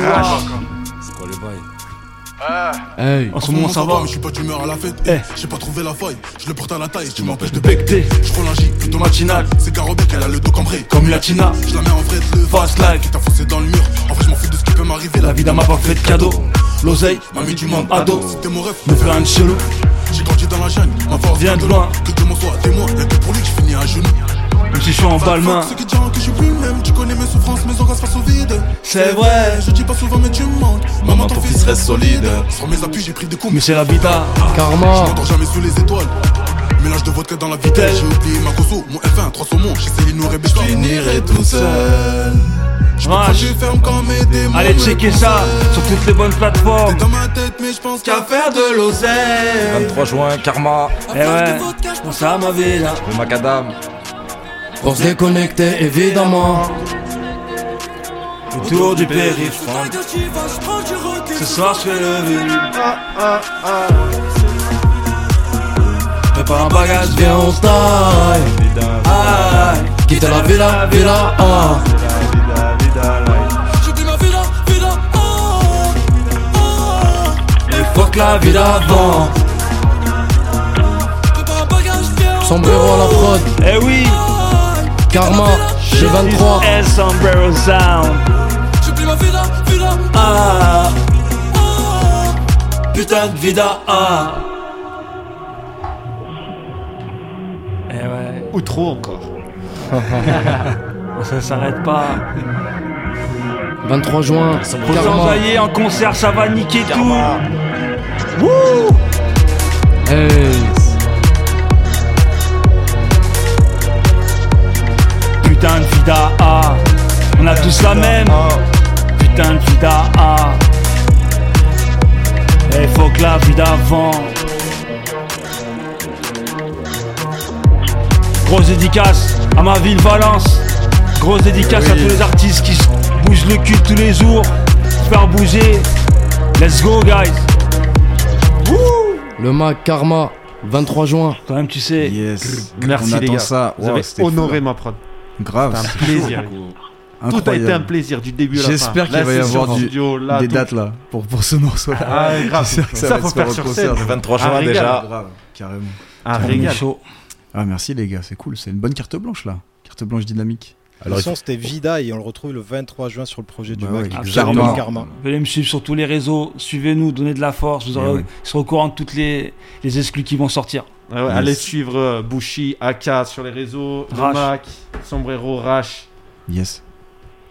Hey. En ce moment, ça va. mais je suis pas d'humeur à la fête. Eh. J'ai pas trouvé la faille, je le porte à la taille, tu m'empêches de becter. Je un J, plutôt matinal. C'est Garobek, elle a le dos cambré. Comme Latina. Je la mets en vrai, le Fast life. Qui t'a foncé dans le mur. En vrai, je m'en fous de ce qui peut m'arriver. La vie d'un m'a pas fait de cadeau. L'oseille, M'a mis du monde ado. C'était mon rêve. Me faire un chelou. J'ai grandi dans la jungle, ma force Viens vient de loin. Que de mon soit témoin, y'a que pour lui que je finis à genoux. Même si je suis en balmain. Ceux qui diront que je suis plus le même, tu connais mes souffrances, mes angoisses face au vide. C'est vrai. Je dis pas souvent, mais tu me manques. Maman, ton fils reste solide. Sur mes appuis, j'ai pris des coups. Mais c'est la vida. Karma. Je m'endors jamais sous les étoiles. Mélange de vodka dans la vitesse. J'ai oublié ma conso, mon F1, 3 saumons. J'essaie de nous rêver, je finirai tout seul. Je me Rash. je ferme quand mes démons. Allez checker ça sur toutes les bonnes plateformes. T'es dans ma tête, mais je pense qu'à faire de l'oseille. 23 juin, Karma. Eh ouais, je pense à ma vie là. Le macadam. Pour se déconnecter, évidemment. Autour du périph'. Ce soir, je fais le vide. Prépare un bagage, Viens, on taille. Ah, Quitter la villa, villa, ah. fuck la vie d'avant. Sombrero à la prod. Eh oui, Karma. J'ai 23. El Sombrero Sound. Ah, putain de vida. Ah. Eh ouais, Ou trop encore. <laughs> ça s'arrête pas. 23 juin. Karma. s'enjailler en concert, ça va niquer tout. Hey. Putain de vida, ah. On a tous la même. Putain de vida, ah. Eh, faut que la vie d'avant. Grosse dédicace à ma ville Valence. Grosse dédicace à tous les artistes qui bougent le cul tous les jours. Faire bouger. Let's go, guys. Le Mac Karma. 23 juin. Quand même, tu sais. Yes. Merci On les gars. ça. Vous Wow, avez c'était fou, honoré là. ma prod. Grave. C'était un plaisir. Tout a été un plaisir du début à la fin. J'espère qu'il va y avoir du- studio, là, des tout. dates là pour, pour ce morceau là. Ah, grave. <laughs> Ça, Ça, va faut faire sur scène. Le 23 juin Un régal. déjà. Grave, carrément. Un est régal. chaud. Ah merci les gars, c'est cool, c'est une bonne carte blanche là. Carte blanche dynamique. le son c'était Vida et on le retrouve le 23 juin sur le projet du Bah Mac. ouais. Karma. Karma. Venez me suivre sur tous les réseaux, suivez-nous, donnez de la force, vous Eh aurez, ouais. serez au courant de toutes les, les exclus qui vont sortir. Ouais, ouais, Yes. Allez suivre euh, Bushi, AK sur les réseaux, le Rash. Mac, Sombrero, Rash. Yes.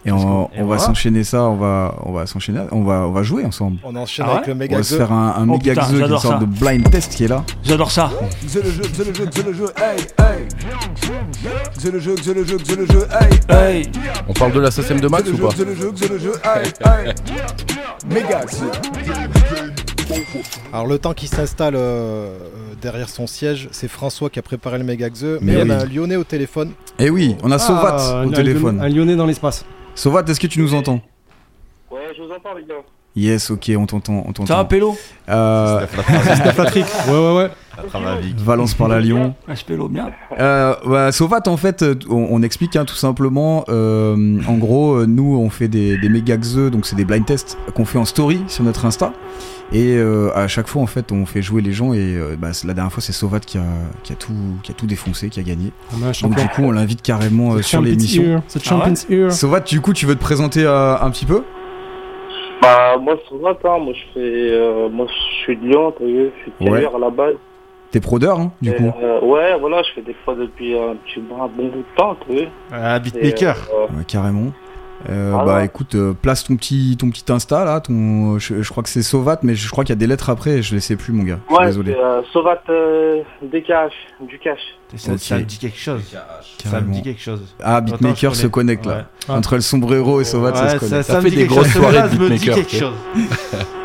Et on, Et on va s'enchaîner ça, on va, on va s'enchaîner, on va, on va jouer ensemble. On enchaîne Ah avec ouais le On méga va se faire un, un Oh méga putain, Xe, qui est une sorte ça. de blind test qui est là. J'adore ça. C'est le jeu, c'est le jeu, c'est le jeu, hey, hey. C'est le jeu, c'est le jeu, c'est le jeu, hey, Hey, On parle de la de Max C'est le ou jeu, pas c'est le jeu, c'est le jeu, hey, hey. Méga Xe. <laughs> Alors le temps qui s'installe euh, euh, derrière son siège, c'est François qui a préparé le méga Xe, mais, Mais on a un Lyonnais au téléphone. Eh oui, on a Sovat Ah, au un- téléphone. Un lyonnais dans l'espace. Sovat, est-ce que tu nous entends? Ouais, je vous entends, les gars. Yes, ok, on t'entend. on t'entend. Ça va, Pélo euh... C'est Steph Latrick. Ouais, ouais, ouais. Valence par la Lyon. Ah, je Pélo, bien. Euh, bah, Sovat, en fait, euh, on, on explique hein, tout simplement. euh, en gros, euh, nous, on fait des, des méga donc c'est des blind tests qu'on fait en story sur notre Insta. Et euh, à chaque fois, en fait, on fait jouer les gens. Et euh, bah, la dernière fois, c'est Sovat qui a, qui, a tout, qui a tout défoncé, qui a gagné. On a un Donc, du coup, on l'invite carrément euh, sur champion's l'émission. ear. Sovat, du coup, tu veux te présenter euh, un petit peu? Bah, moi, c'est vrai, hein. moi, je fais, euh, moi, je suis de Lyon, t'as vu, je suis de Ouais. à la base. T'es prodeur, hein, du Et, coup euh, ouais, voilà, je fais des fois depuis un petit un bon bout de temps, t'as vu. Un beatmaker. euh, Ouais, carrément. Euh, Voilà. Bah écoute, euh, place ton petit, ton petit Insta là, ton, je, je crois que c'est Sovat, mais je crois qu'il y a des lettres après et je les sais plus mon gars. Je suis Ouais, désolé. c'est euh, Sovat euh, DKH, du cash. Ça, me dit quelque chose. Ça me Carrément. dit quelque chose. Ah, Attends, Beatmaker je se connais. connecte là. Ouais. Entre le sombrero et Sovat, ça Ouais, se connecte. ça- ça me dit quelque chose. Celui-là me dit quelque chose.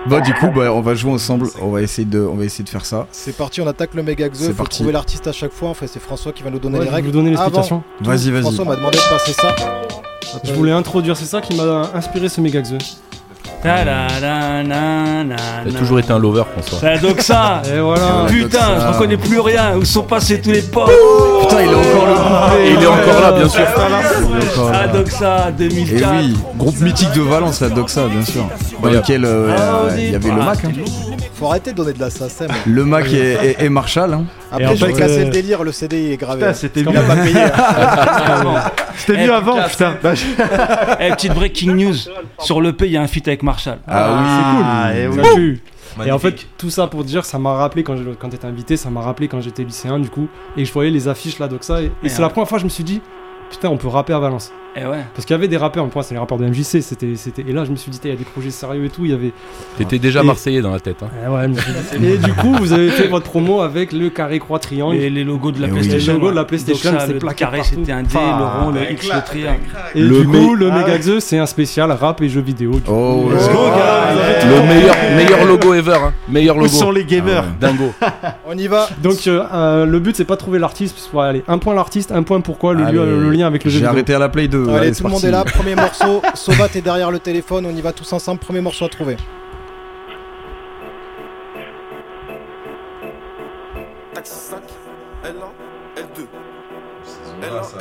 bon, du coup, bah, on va jouer ensemble. On va essayer de, on va essayer de faire ça. C'est parti, on attaque le méga C'est Faut parti. trouver l'artiste à chaque fois. En fait, c'est François qui va nous donner Ouais, les je vais règles. vous donner Avant l'explication. tout, Vas-y, vas-y. François m'a demandé de passer ça. Je voulais introduire, c'est ça qui m'a inspiré ce méga xeux. T'as T'as toujours été un lover, François. C'est la doxa Et voilà. Putain, je reconnais plus rien. Où sont passés tous les potes Putain, il est encore là. Il est encore là, bien sûr. Ah, doxa Et 2004. oui, groupe mythique de Valence, la Doxa, bien sûr. Dans lequel euh, il y avait le Mac. hein. Faut arrêter de donner de la SACEM. Le Mac et, et- et Marshall. hein. Après, casser euh, le délire, le CD est gravé. Putain, c'était Il mieux. a pas payé. <laughs> C'était Eh, mieux avant, putain, putain. <laughs> Eh, petite breaking news. Sur le P, il y a un feat avec Marshall. Ah oui, Ah, et oui. Ça pue. Et en fait, tout ça pour dire, ça m'a rappelé quand, je- quand t'étais invité, ça m'a rappelé quand j'étais lycéen du coup, et je voyais les affiches là, Doxa, et, et Et c'est la première fois que je me suis dit, putain, on peut rapper à Valence. Eh ouais. Parce qu'il y avait des rappeurs, pour moi c'est les rappeurs de MJC, c'était, c'était... et là je me suis dit, il y a des projets sérieux et tout, il y avait. T'étais déjà Et- marseillais dans la tête. Hein. Eh ouais, <laughs> et du coup, vous avez fait votre promo avec le carré croix triangle. Et les logos de la Et oui. PlayStation. Les logos de la PlayStation, c'est le carré, partout. c'était un D, le rond, le X, le triangle. Et Le du mé- coup, le Ah méga ouais. Xe, c'est un spécial rap et jeux vidéo. Oh, Let's ouais. go, gars, Le meilleur, meilleur logo ever. Hein. Meilleur Où logo. sont les gamers Dingo. <laughs> On y va. Donc euh, euh, le but c'est pas de trouver l'artiste, allez, un point l'artiste, un point pourquoi, le, lien avec le jeu J'ai arrêté à la play 2. Allez, tout le monde est là. Premier morceau. Sovat est derrière le téléphone. On y va tous ensemble. Premier morceau à trouver.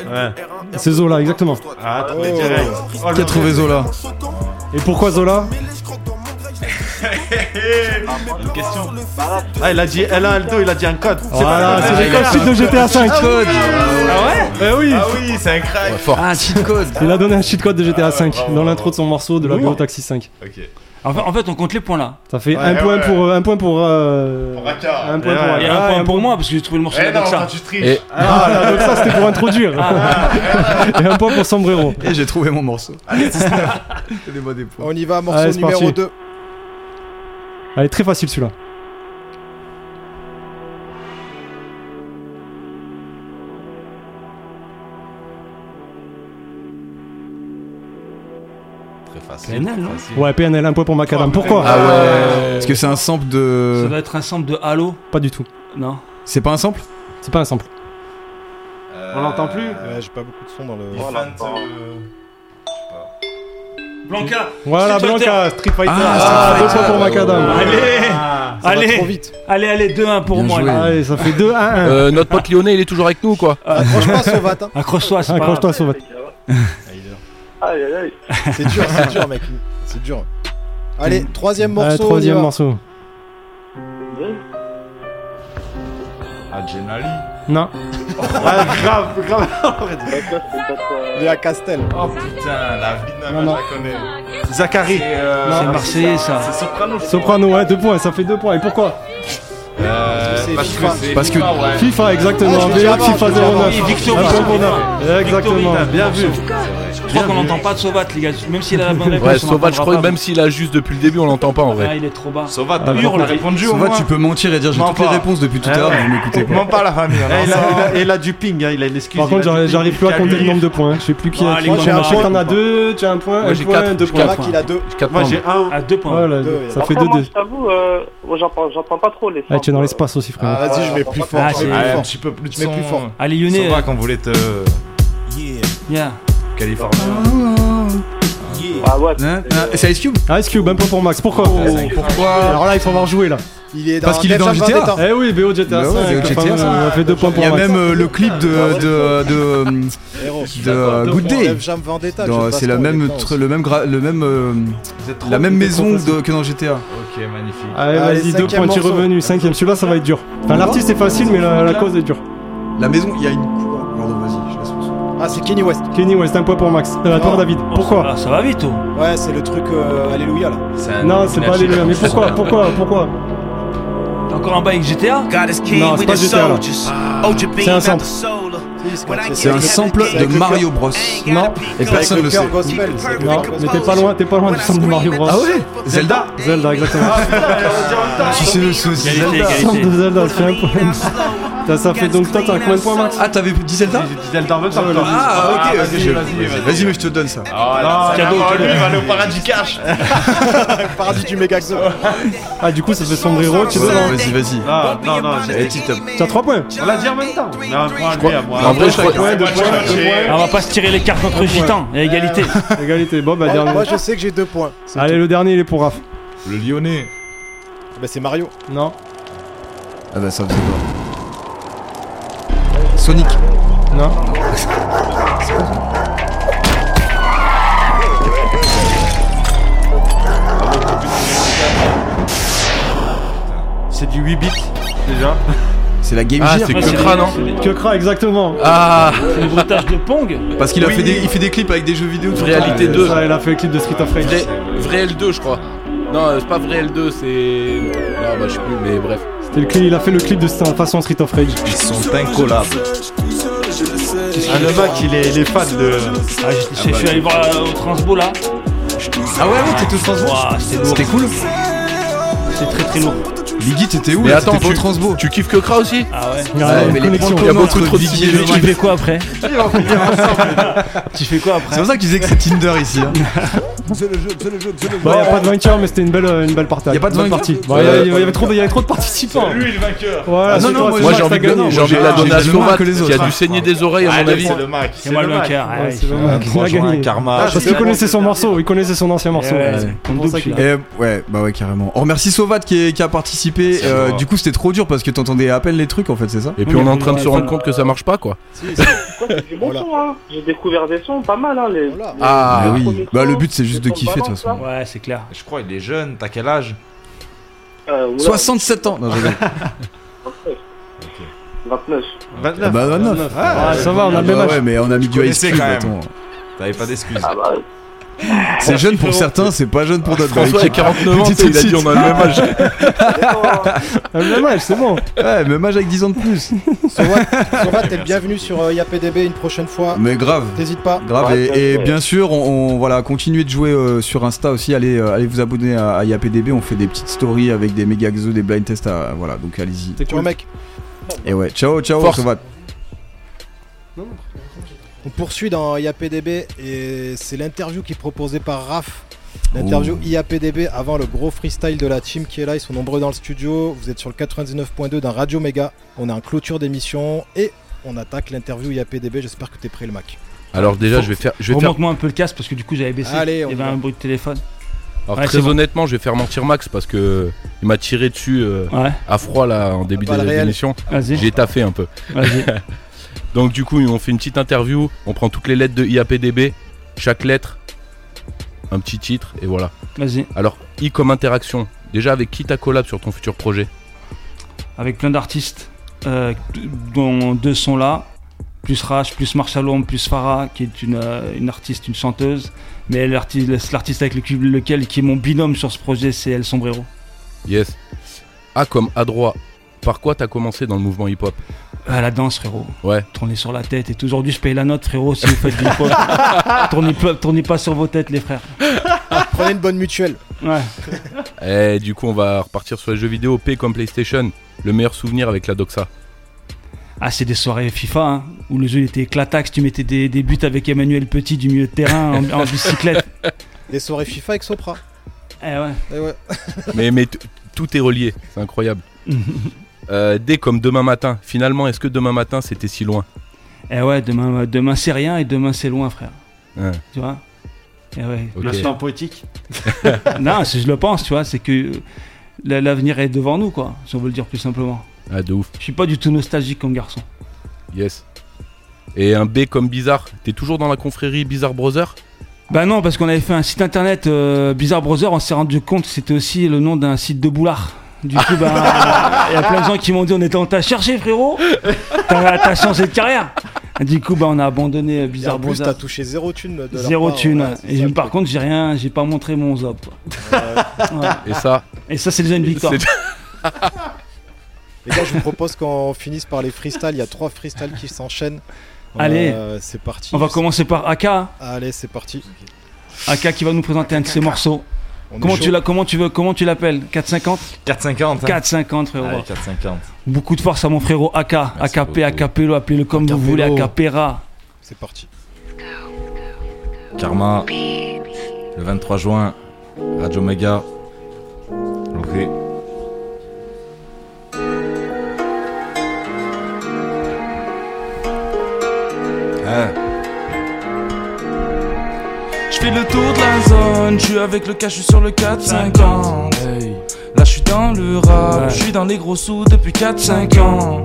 Ouais. C'est Zola, exactement. Ah, attendez, direct. Oh, Qui a trouvé Zola? Et pourquoi Zola? Une question. Ah, il a dit L1, L2, il a dit un code. C'est Voilà, c'est Ah, les codes fait de GTA 5 Ah ouais Eh oui Ah oui, c'est un crack. Ah, cheat code Il a donné un cheat code de GTA 5 bravo, dans l'intro de son morceau de la Bureau Taxi 5. Ok. En fait, on compte les points là. Ça fait Ouais, un, point ouais. pour, euh, un point pour. euh, Pour Raka. Un point Et pour. Et ah, un point pour moi parce que j'ai trouvé le morceau Eh de tu triches. Et- Ah, ça c'était pour introduire. <laughs> et un point pour Sombrero. Et j'ai trouvé mon morceau. Donnez-moi des points. On y va. Morceau Allez, c'est numéro parti. 2. Allez, très facile celui-là. Très facile. PNL, non facile. Ouais, PNL, un point pour Macadam. Pourquoi Ah ouais Est-ce que c'est un sample Ça de. doit être un sample de Halo. Pas du tout. Non. C'est pas un sample? C'est pas un sample. On l'entend plus? Ouais, J'ai pas beaucoup de son dans le. Elephant, euh, Blanca Voilà, Street Fighter. Blanca, Street Fighter. Ah, Ah, deux points pour Macadam. Allez Ah, Ça va Allez trop vite. Allez, allez, 2-1 pour Bien moi. joué. là. Allez, ça fait 2 à 1. Euh, notre pote lyonnais, il est toujours avec nous ou quoi Accroche pas, Sovat. hein. Accroche-toi, c'est pas Accroche-toi, Sauvat. Aïe, aïe, aïe. C'est dur, c'est dur, mec. C'est dur. Allez, troisième morceau. Allez, on y troisième va. morceau. Adjenali. Non. Ah, grave, grave. Léa Castel. Oh putain, la vie de ma Non, mère, non. je la connais. Zachary. C'est Marseillais ça. C'est Soprano. Soprano, ouais, 2 points, ça fait 2 points. Et pourquoi Euh, parce que c'est Parce que- FIFA, ouais. FIFA, exactement. Ah, FIFA je l'ai dit avant. 09. Victor Un point pour Victor. Exactement. Bien vu. Je crois qu'on n'entend pas de Sovat, les gars. Même s'il a la bonne <laughs> réponse. Ouais, on Sauvat, je crois que même s'il a juste depuis le début, on l'entend pas en Ah, vrai. il est trop bas. Sauvat, Ah, hurle, répondu tu peux mentir et dire j'ai toutes les réponses depuis tout à Eh l'heure, vous m'écoutez pas. Mens pas la famille. hein. Et il a- il a- il a du ping, hein, il a une excuse. Par contre, a j'arrive plus à a compter le nombre de points. Je sais plus qui Ah, a. les Moi, gars, j'ai j'ai un un chèque, point. t'en as 2, tu as un point, Moi, j'ai point, quatre, 2 j'ai points. quatre Mac, il a deux. Quatre Moi points. j'ai un. À 2 points. Deux, ça fait 2-2. moi, je t'avoue, euh, moi, j'entends j'entends pas trop les Ah, tu es dans samples. l'espace aussi, frère. Ah, vas-y, je mets plus fort. Ah, je c'est- mets Ouais, plus un fort. petit peu plus fort. Allez, Lyonnais. Sauvat qu'on voulait te. Yeah. Californien. Ah ouais. Hein, hein, C'est Ice Cube Ice Cube, un point pour Max. Pourquoi Pourquoi Alors là, il faut avoir joué là. Il est dans Parce qu'il est dans GTA. Eh oui, BO GTA Bah 5. ouais, GTA enfin, 5. On a fait deux points Il pour y a Max. même euh, le clip de, de, de, Héros. de, euh, Good Day. Jam Vendetta. Dans- Joe C'est la Baston, même, tr- le même, gra- le même, euh, trop- la même vous êtes maison de- que dans GTA. Ok, magnifique. Allez, Allez, vas-y, deux cinquième points, tu es morceau. revenu. Cinquième, celui-là, ça va être dur. Enfin, l'artiste est facile, mais la, la cause est dure. La maison, il y a une Ah, c'est Kenny West. Kenny West, un point pour Max. Euh, toi, Oh. David. Oh, Pourquoi ça va, Ça va vite, oh. Ouais, c'est le truc euh, Alléluia là. Non, c'est pas Alléluia. Mais pourquoi Pourquoi Pourquoi T'as encore un bail avec GTA Non, c'est pas GTA là. C'est un sample. C'est un sample de Mario Bros. Non, Et personne le le cœur sait. gospel. non, mais t'es pas loin, t'es pas loin du sample de Mario Bros. Ah ouais Zelda Zelda, exactement. Si c'est le c'est Égalité, Zelda. Sample de Zelda, c'est un point. Ça, ça fait donc toi, t'as combien de points, Max Ah, t'avais dit Zelda Zelda en même temps. Ah, Ah, ok, vas-y, je- vas-y, mais je te donne ça. Cadeau, lui, cadeau. il va aller au paradis cash. <laughs> Paradis du Megaxo. Ah, du coup, ça fait sombrero, tu veux non Vas-y, vas-y. Non, non, non. j'ai- Eh. T'as 3 points. On l'a dit en même temps. Non, un point à lui, à moi. En vrai, je crois- Ouais, deux points, deux points. Ah, On va pas se tirer les cartes entre gitans. Il y a égalité. <laughs> Égalité. Bon, bah, Moi, dernier. moi, je sais que j'ai deux points. C'est Allez, tout. le dernier, il est pour Raph. Le Lyonnais. Bah, c'est Mario. Non. Ah bah ça faisait quoi Sonic. Non. C'est du 8 bits déjà. C'est la Game Ah, Gear. c'est que Kra, non Que cra, exactement. Ah C'est le bruitage de Pong Parce qu'il a Oui. fait des, il fait des clips avec des jeux vidéo. le Réalité temps. 2. Ça, il a fait le clip de Street of Rage. Vrai, vrai L2, je crois. Non, c'est pas vrai L2, c'est. Non, bah je sais plus, mais bref. C'était le clip, il a fait le clip de cette façon Street of Rage. Ils sont incollables. Ah, le mec, il est, il est fan de. Ah, j'étais- Je suis allé voir euh, au Transbo là. Ah ouais, ouais, t'étais au Transbo. C'était cool. C'est très très lourd. Biggie, t'étais où Mais là attends, tu, Transbo. tu kiffes que Kra aussi Ah ouais. Il y a Ouais, une mais les connexion. points Il y a beaucoup trop de Biggie Tu fais quoi après <laughs> Tu fais quoi C'est après pour ça qu'ils disaient que c'est Tinder ici. hein. <laughs> C'est le jeu, c'est le jeu, c'est le jeu. Bon, il y a pas de vainqueur, mais c'était une belle, une belle partie. Y a pas de vainqueur partie. Bon, il y avait trop, y avait trop de participants. Lui, le vainqueur. Voilà, Ah, non, c'est non, moi, c'est j'ai envie, de, j'ai envie de la donner à le moins Sovat que les qui a dû saigner des oreilles à mon Allez, avis. c'est le Mac. C'est moi le vainqueur. C'est je- le Max, il a 23 juin, gagné. Karma. Parce qu'il connaissait son morceau, il connaissait son ancien morceau. Ouais, C'est bah ouais, carrément. On remercie Sovat qui a participé. C'est Euh, du coup, c'était trop dur parce que t'entendais à peine les trucs en fait, c'est ça Et puis on est en train de se rendre compte que ça marche pas quoi. Quoi, c'est du bon Voilà. son, hein. J'ai découvert des sons pas mal, hein. Les, Ah oui. Bah le but c'est juste de kiffer de toute façon. Ouais, c'est clair. Je crois il est jeune. T'as quel âge là. Euh, ouais, 67 ans. Non, je rigole. 29. 29. Ah bah 29. Ah, ça va, on a Ah le même bah âge. ouais, mais on a mis du Ice Cube. T'avais pas d'excuses. Ah bah, C'est jeune pour certains, c'est pas jeune pour d'autres. François a Avec- 49 ans, il a dit on a le même âge. Ah, Le même âge, c'est bon. Ouais, même âge avec 10 ans de plus. Sovat, t'es le bienvenu sur euh, IAPDB une prochaine fois. Mais grave. T'hésites pas. Grave, et, bien sûr. on, voilà, continuez de jouer euh, sur Insta aussi. Allez, euh, allez vous abonner à, IAPDB. On fait des petites stories avec des méga exos, des blind tests. voilà, donc allez-y. C'est Tu vois, mec, Et ouais, ciao, ciao, Force. va. On poursuit dans IAPDB et c'est l'interview qui est proposée par Raph. L'interview. IAPDB avant le gros freestyle de la team qui est là. Ils sont nombreux dans le studio. Vous êtes sur le 99.2 d'un Radio Méga. On est en clôture d'émission et on attaque l'interview IAPDB. J'espère que t'es prêt, le Mac. Alors déjà je vais faire, je vais faire. Remonte-moi un peu le casque parce que du coup j'avais baissé. Allez, on Il y avait va. un bruit de téléphone. Alors Ouais, très bon. honnêtement, je vais faire mentir Max parce que il m'a tiré dessus euh, Ouais, à froid là en début de l'émission. vas-y. J'ai taffé un peu. <laughs> Donc du coup, on fait une petite interview, on prend toutes les lettres de IAPDB, chaque lettre, un petit titre, et voilà. Vas-y. Alors, I comme interaction, déjà avec qui t'as collab sur ton futur projet? Avec plein d'artistes, euh, dont deux sont là. Plus Rach, plus Marshallom, plus Farah, qui est une, euh, une artiste, une chanteuse. Mais l'artiste l'artiste avec lequel, lequel qui est mon binôme sur ce projet, c'est El Sombrero. Yes. A comme adroit, par quoi t'as commencé dans le mouvement hip-hop? À la danse, frérot. Ouais. Tournez sur la tête. Et tout. aujourd'hui, je paye la note, frérot, si vous faites du <laughs> hip-hop. tournez, pas- tournez pas sur vos têtes, les frères. Prenez une bonne mutuelle. Ouais. Et du coup, on va repartir sur les jeux vidéo P comme PlayStation. Le meilleur souvenir avec la Doxa. Ah, c'est des soirées FIFA, hein, où le jeu était éclataxe. Tu mettais des, des buts avec Emmanuel Petit du milieu de terrain en, en bicyclette. Des soirées FIFA avec Sopra. Eh ouais. Eh ouais. mais tout est relié, c'est incroyable. <laughs> Euh, D comme demain matin. Finalement, est-ce que demain matin c'était si loin? Eh ouais, demain, demain c'est rien et demain c'est loin, frère. Ouais. Tu vois? Eh ouais. L'instant poétique? <laughs> non, si je le pense, tu vois, c'est que la- l'avenir est devant nous, quoi, si on veut le dire plus simplement. Ah, de ouf. Je suis pas du tout nostalgique comme garçon. Yes. Et un B comme bizarre. T'es toujours dans la confrérie Bizarre Brother? Bah non, parce qu'on avait fait un site internet euh, Bizarre Brother, on s'est rendu compte que c'était aussi le nom d'un site de boulard. Du coup, bah, il y a plein de gens qui m'ont dit on était en t'a cherché frérot, t'as t'as changé de carrière. Du coup, bah, on a abandonné euh, Bizarre en plus, Brother. t'as touché zéro thune de Zéro part, thune. ouais, c'est et ça, par contre, j'ai rien, j'ai pas montré mon zop. Ouais. Et ça Et ça, c'est déjà une victoire. Les gars, je vous propose qu'on finisse par les freestyles. Il y a trois freestyles qui s'enchaînent. Allez. Euh, c'est parti. On va commencer par Aka. Allez, c'est parti. Aka qui va nous présenter un de ses morceaux. On Comment tu, l'as- comment tu veux comment tu l'appelles? 450 450. hein. 450 frérot. Allez, 450. Beaucoup de force à mon frérot Aka, AKP, AKPelo, appelez-le comme vous voulez, Akapera. C'est parti. Karma. Le 23 juin. Radio Mega. Ok. Hein? Je fais le tour de la zone, je suis avec le cash, je suis sur le 450. Là je suis dans le rap, je suis dans les gros sous depuis 4-5 ans.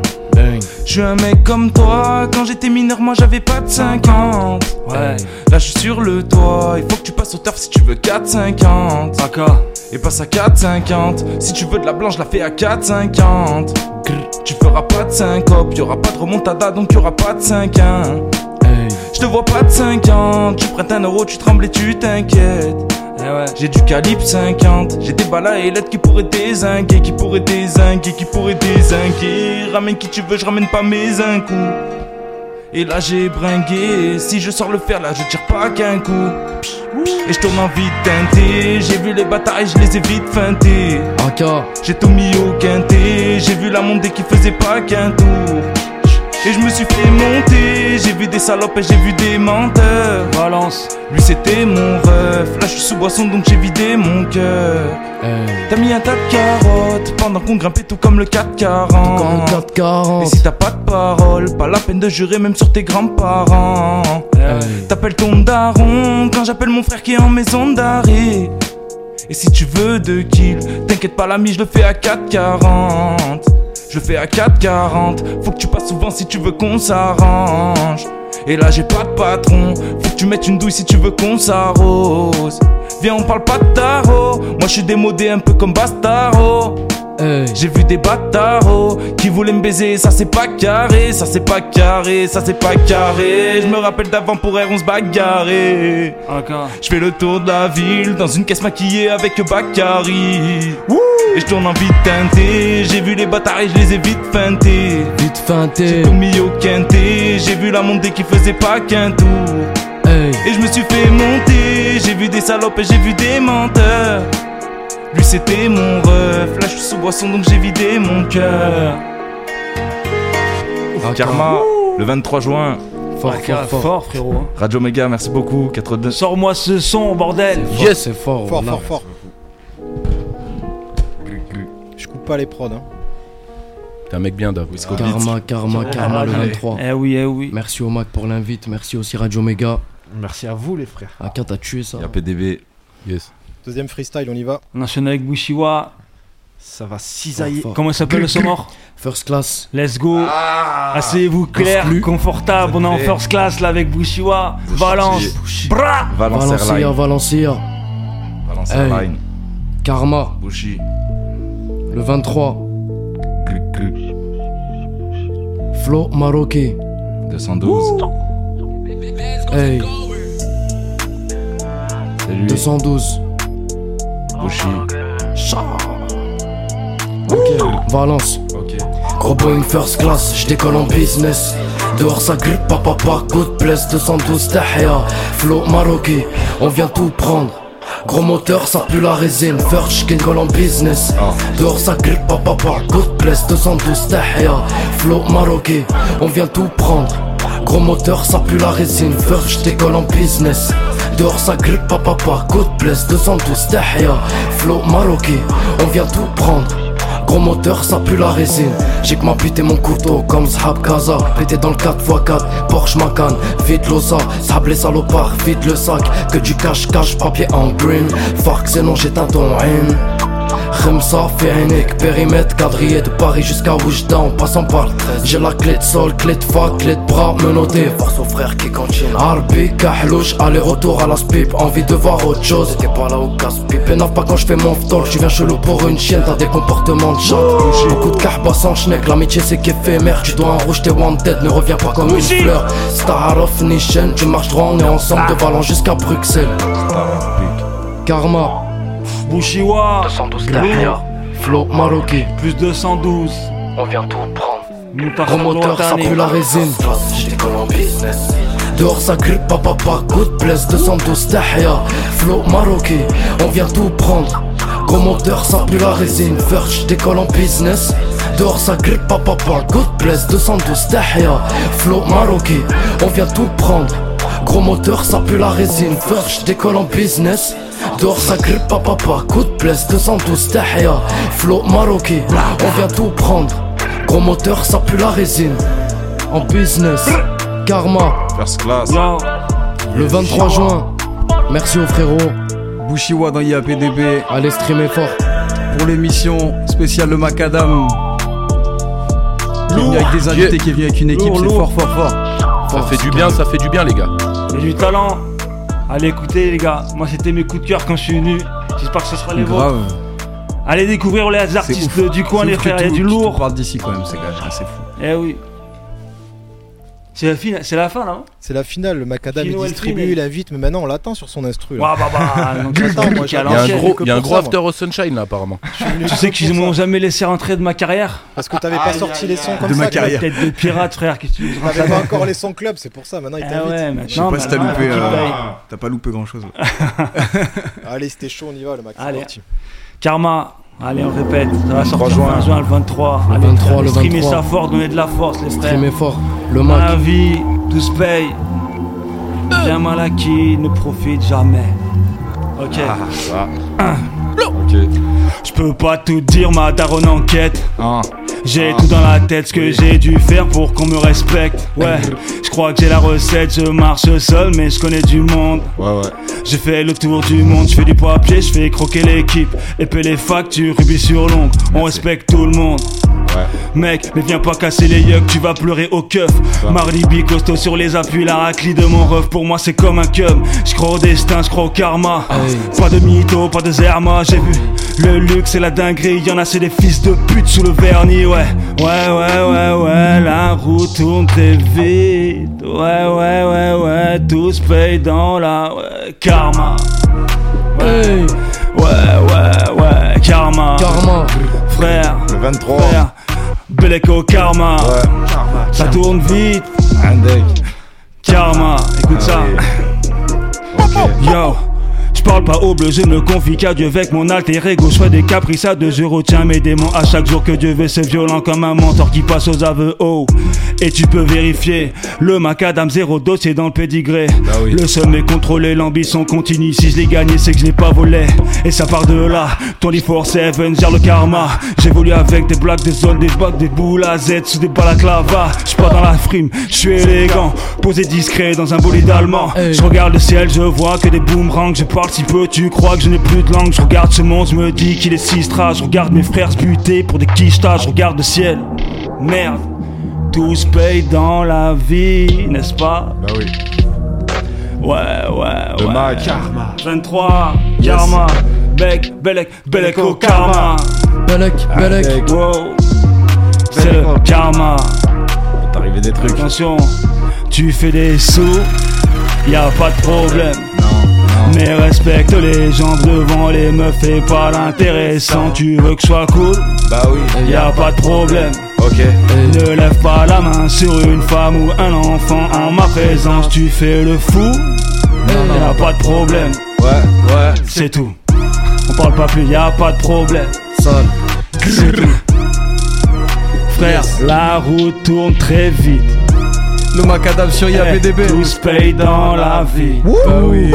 Je suis un mec comme toi, quand j'étais mineur moi j'avais pas de 50. Ouais. Là je suis sur le toit, il faut que tu passes au taf si tu veux 4-50. Et passe à 4-50, si tu veux de la blanche, je la fais à 4-50. Tu feras pas de syncope, y'aura pas de remontada donc y'aura pas de 5-1. Je te vois pas de 50, tu prêtes un euro, tu trembles et tu t'inquiètes. J'ai du calibre 50, j'ai des balles à ailettes qui pourraient désinguer, qui pourraient désinguer, qui pourraient désinguer. Ramène qui tu veux, je ramène pas mes un coup. Et là j'ai bringué, si je sors le fer là je tire pas qu'un coup. Et je tourne en vite teinté, j'ai vu les batailles, je les ai vite feintés. J'ai tout mis au quintet, j'ai vu la montée qui faisait pas qu'un tour. Et je me suis fait monter, j'ai vu des salopes et j'ai vu des menteurs. Balance, lui c'était mon ref, là je suis sous boisson donc j'ai vidé mon cœur. T'as mis un tas de carottes pendant qu'on grimpait tout comme le 440. Et si t'as pas de parole, pas la peine de jurer même sur tes grands-parents. T'appelles ton daron quand j'appelle mon frère qui est en maison d'arrêt. Et si tu veux de kill, t'inquiète pas l'ami, je le fais à 440. Je fais à 440, faut que tu passes souvent si tu veux qu'on s'arrange. Et là j'ai pas de patron, faut que tu mettes une douille si tu veux qu'on s'arrose. Viens on parle pas de tarot, moi je suis démodé un peu comme Bastaro. J'ai vu des bâtards qui voulaient me baiser, ça c'est pas carré, ça c'est pas carré, ça c'est pas carré. Je me rappelle d'avant pour R, on se bagarrait. Je fais le tour de la ville dans une caisse maquillée avec Bakary. Et je tourne en vite teinté, j'ai vu les bâtards et je les ai vite feintés. Vite feinté. J'ai tout mis au quintet, j'ai vu la montée qui faisait pas qu'un tour. Et je me suis fait monter, j'ai vu des salopes et j'ai vu des menteurs. Lui c'était mon ref, là je suis sous boisson donc j'ai vidé mon cœur. Karma. Le 23 juin. Fort, fort, fort, frérot. hein. Radio Mega, merci beaucoup. 82. Sors-moi ce son, bordel. Yes, c'est fort. Fort, fort, fort. Je coupe pas les prods. Hein. T'es un mec bien, Dave. Karma, karma, karma le 23. Eh oui, eh oui. Merci au Mac pour l'invite. Merci aussi Radio Mega. Merci à vous les frères. Aka, t'as tué ça. Il y a PDB. Yes. Deuxième freestyle, on y va. On enchaîne avec Bushiwa. Ça va cisailler. Oh, Comment s'appelle le somor First class. Let's go. Asseyez-vous clair, confortable. On est en first class là avec Bushiwa. Valence. Bra. Valencia, Valencia. Valencia Karma. Bushi. Le 23. Flo Maroki. 212. Hey. 212. Valence. Gros Boeing first class, j'décolle en business. Dehors ça grippe, papa, pas good place 212 tahia. Flow marocain, on vient tout prendre. Gros moteur, ça pue la résine. First, king en business. Ah. Dehors, ça grippe, papa, pas good place 212 tahia. Flow marocain, on vient tout prendre. Gros moteur, ça pue la résine. First, j'décolle en business. Dehors ça grippe, papa, papa, good place 212 Tahia, flow Maroki, on vient tout prendre. Gros moteur, ça pue la résine. J'ai que ma pute et mon couteau comme Zhab Kaza. Pété dans le 4x4, Porsche Macan, vite l'osa. Zhab les salopards, vite le sac. Que du cache-cache, papier en green. Fuck, sinon j'éteins ton haine. Khemsa, Féhénic, périmètre, quadrillé de Paris jusqu'à Oujda en passant par le 13. J'ai la clé de sol, clé de fac, clé de bras, menotté. Force aux frères qui continuent. Arbi, Kahlouche, aller-retour à la spip, envie de voir autre chose. T'es pas là au casse-pipe, énerve pas quand je fais mon talk. Tu viens chelou pour une chienne, t'as des comportements de chat. Beaucoup de carba sans schneck, l'amitié c'est qu'éphémère. Tu dois en rouge, t'es wanted, ne reviens pas comme une fleur. Star of Nation, tu marches droit, on est ensemble de ballon jusqu'à Bruxelles. Karma. Bushiwa 212 derrière. Flo Maroki. Plus 212 On vient tout prendre. Moutar Gros moteur, ça pue la résine. J'étais business. Dehors ça grippe, papa, pas good place 212 Tahia, Flo Maroki, on vient tout prendre. Gros moteur, ça pue la résine. First, j'décolle en business. Dehors ça grippe, papa, pas good place 212 Tahia, Flo Maroki, on vient tout prendre. Gros moteur, ça pue la résine. First, j'décolle en business. Dehors ça grippe, papa, pas coup de place 212 Tahia, Flo Maroki, on vient tout prendre. Gros moteur, ça pue la résine. En business, Karma. First class. Le 23 juin. Merci aux frérots. Bushiwa dans IAPDB. Allez streamer fort. Pour l'émission spéciale Le Macadam. Qui est venu avec des invités, qui est venu avec une équipe, c'est fort, fort, fort. Ça fait du bien, ça fait du bien, les gars. A du talent. Allez écoutez les gars, moi c'était mes coups de cœur quand je suis venu. J'espère que ce sera les Grave. vôtres. Allez découvrir les artistes du coin les frères, il y a du lourd. parle d'ici quand même, ces gars, c'est fou. Eh oui. C'est la, fin, c'est la fin là hein C'est la finale, le Macadam il distribue, il invite, mais maintenant on l'attend sur son instru. là. Ouais, bah, bah, <laughs> donc, Attends, moi, il y a un gros, que il y a un pour gros ça, after au sunshine là, apparemment. Tu sais qu'ils m'ont jamais laissé rentrer de ma carrière Parce que t'avais pas sorti les sons comme De ça. ma carrière. Tête de pirate frère, T'avais pas encore les sons club, c'est pour ça, maintenant il Ah t'invite. ouais, Je sais pas si t'as loupé, euh, t'as pas loupé grand chose. <laughs> Allez, c'était chaud, on y va, le Mac. c'est Allez. parti. Karma, allez on répète, ça va sortir juin. fin juin le 23. Le Allez, 23, allez, le streamer 23. ça fort, donner de la force les frères. Streamer fort. Le Ma Mac. vie, tout se paye. Bien mal acquis, ne profite jamais. Ok. Ah, Ok. Je peux pas tout dire, ma daronne enquête. Ah. J'ai Ah. tout dans la tête, ce que j'ai dû faire pour qu'on me respecte. Ouais, je crois que j'ai la recette, je marche seul, mais je connais du monde. Ouais, ouais. J'ai fait le tour du monde, je fais du papier, je fais croquer l'équipe. Et paie les factures, rubis sur l'ongle, on respecte tout le monde. Mec, ne viens pas casser les yucks, tu vas pleurer au keuf. Mardi B, costaud sur les appuis, la raclie de mon ref, pour moi c'est comme un cum. Je crois au destin, je crois au karma. Pas de mytho, pas de zerma, j'ai vu le luxe et la dinguerie. Y'en a, c'est des fils de pute sous le vernis, ouais. Ouais, ouais, ouais, ouais, la route tourne très vite. Ouais, ouais, ouais, ouais, tout se paye dans la ouais, karma. Ouais, ouais, ouais, ouais, karma. Karma. Frère, Le 23. frère, karma. Ça tourne vite, Andek. karma. Écoute ça. Yo. Je parle pas au bleu, je ne confie qu'à Dieu avec mon alter ego. Je fais des caprices à deux, je retiens mes démons à chaque jour que Dieu veut. C'est violent comme un mentor qui passe aux aveux. Oh, et tu peux vérifier. Le macadam zéro dossier dans le pédigré. oui. Le sommet contrôlé, l'ambition continue. Si je l'ai gagné, c'est que je l'ai pas volé. Et ça part de là. 24-7, gère le karma. J'évolue avec des blagues, des zones, des bugs, des boules à Z sous des balaclavas. Je pas dans la frime, je suis élégant. Posé discret dans un bolide allemand. Je regarde le ciel, je vois que des boomerangs. Je parle si peu, tu crois que je n'ai plus de langue. Je regarde ce monde, je me dis qu'il est si stras. Je regarde mes frères se buter pour des quichetas. Je regarde le ciel. Merde. Tout se paye dans la vie, n'est-ce pas? Bah oui. Ouais, ouais, Le ouais. Mac. 23, Karma, Bec, Belek, Beleko, Karma. Belek, Belek. Wow. C'est le Karma. T'arrivais des trucs. Attention, tu fais des sous, y a pas de problème. Mais respecte les gens devant les meufs et pas l'intéressant. Tu veux que je sois cool? Bah oui. Y a pas de problème. Ok. Ne lève pas la main sur une femme ou un enfant en ma présence. Tu fais le fou, y a pas de problème. Ouais, ouais. C'est tout. On parle pas plus, y a pas de problème. Sale. C'est tout. Frère, la route tourne très vite. Le macadam sur IAPDB. Tout se paye dans la vie. Bah oui.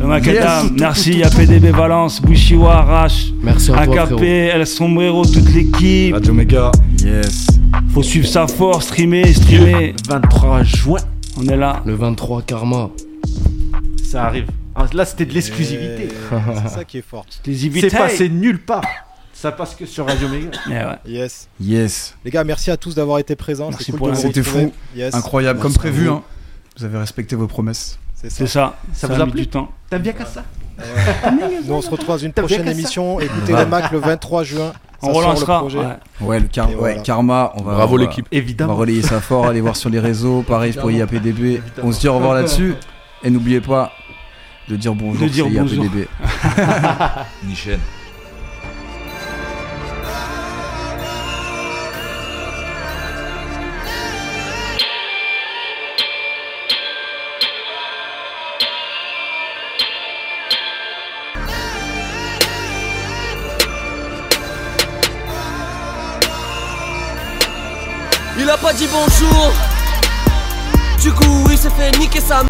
Le macadam, Yes. merci IAPDB Valence, Bushiwa, Rash, Merci à toi, AKP. El Sombrero, toute l'équipe. Radio Méga. Yes. Faut suivre sa force, streamer, streamer. 23 juin, On est là. Le 23 Karma. ça arrive. Ah, Là, c'était de l'exclusivité. <laughs> C'est ça qui est fort. Exclusivité. C'est passé nulle part. Ça passe que sur Radio Méga. <laughs> Eh ouais. Yes. Yes. Les gars, merci à tous d'avoir été présents. Merci cool pour C'était fou. Yes. Incroyable, comme prévu. vous. Hein. Vous avez respecté vos promesses. C'est ça. C'est ça. Ça Ça, vous a mis plu du temps. T'aimes bien qu'à ça Nous, on se retrouve dans une T'as prochaine émission. Écoutez les Mac le 23 juin. On Ça relancera. Le ouais. Ouais, le car- ouais, voilà. Karma, on va. Bravo l'équipe. On va Évidemment. relayer ça fort, aller voir sur les réseaux. Pareil pour IAPDB. On se dit au revoir <laughs> là-dessus. Et n'oubliez pas de dire bonjour. De dire c'est bonjour. IAPDB. <laughs> Nichen. Dit bonjour. Du coup, il s'est fait niquer sa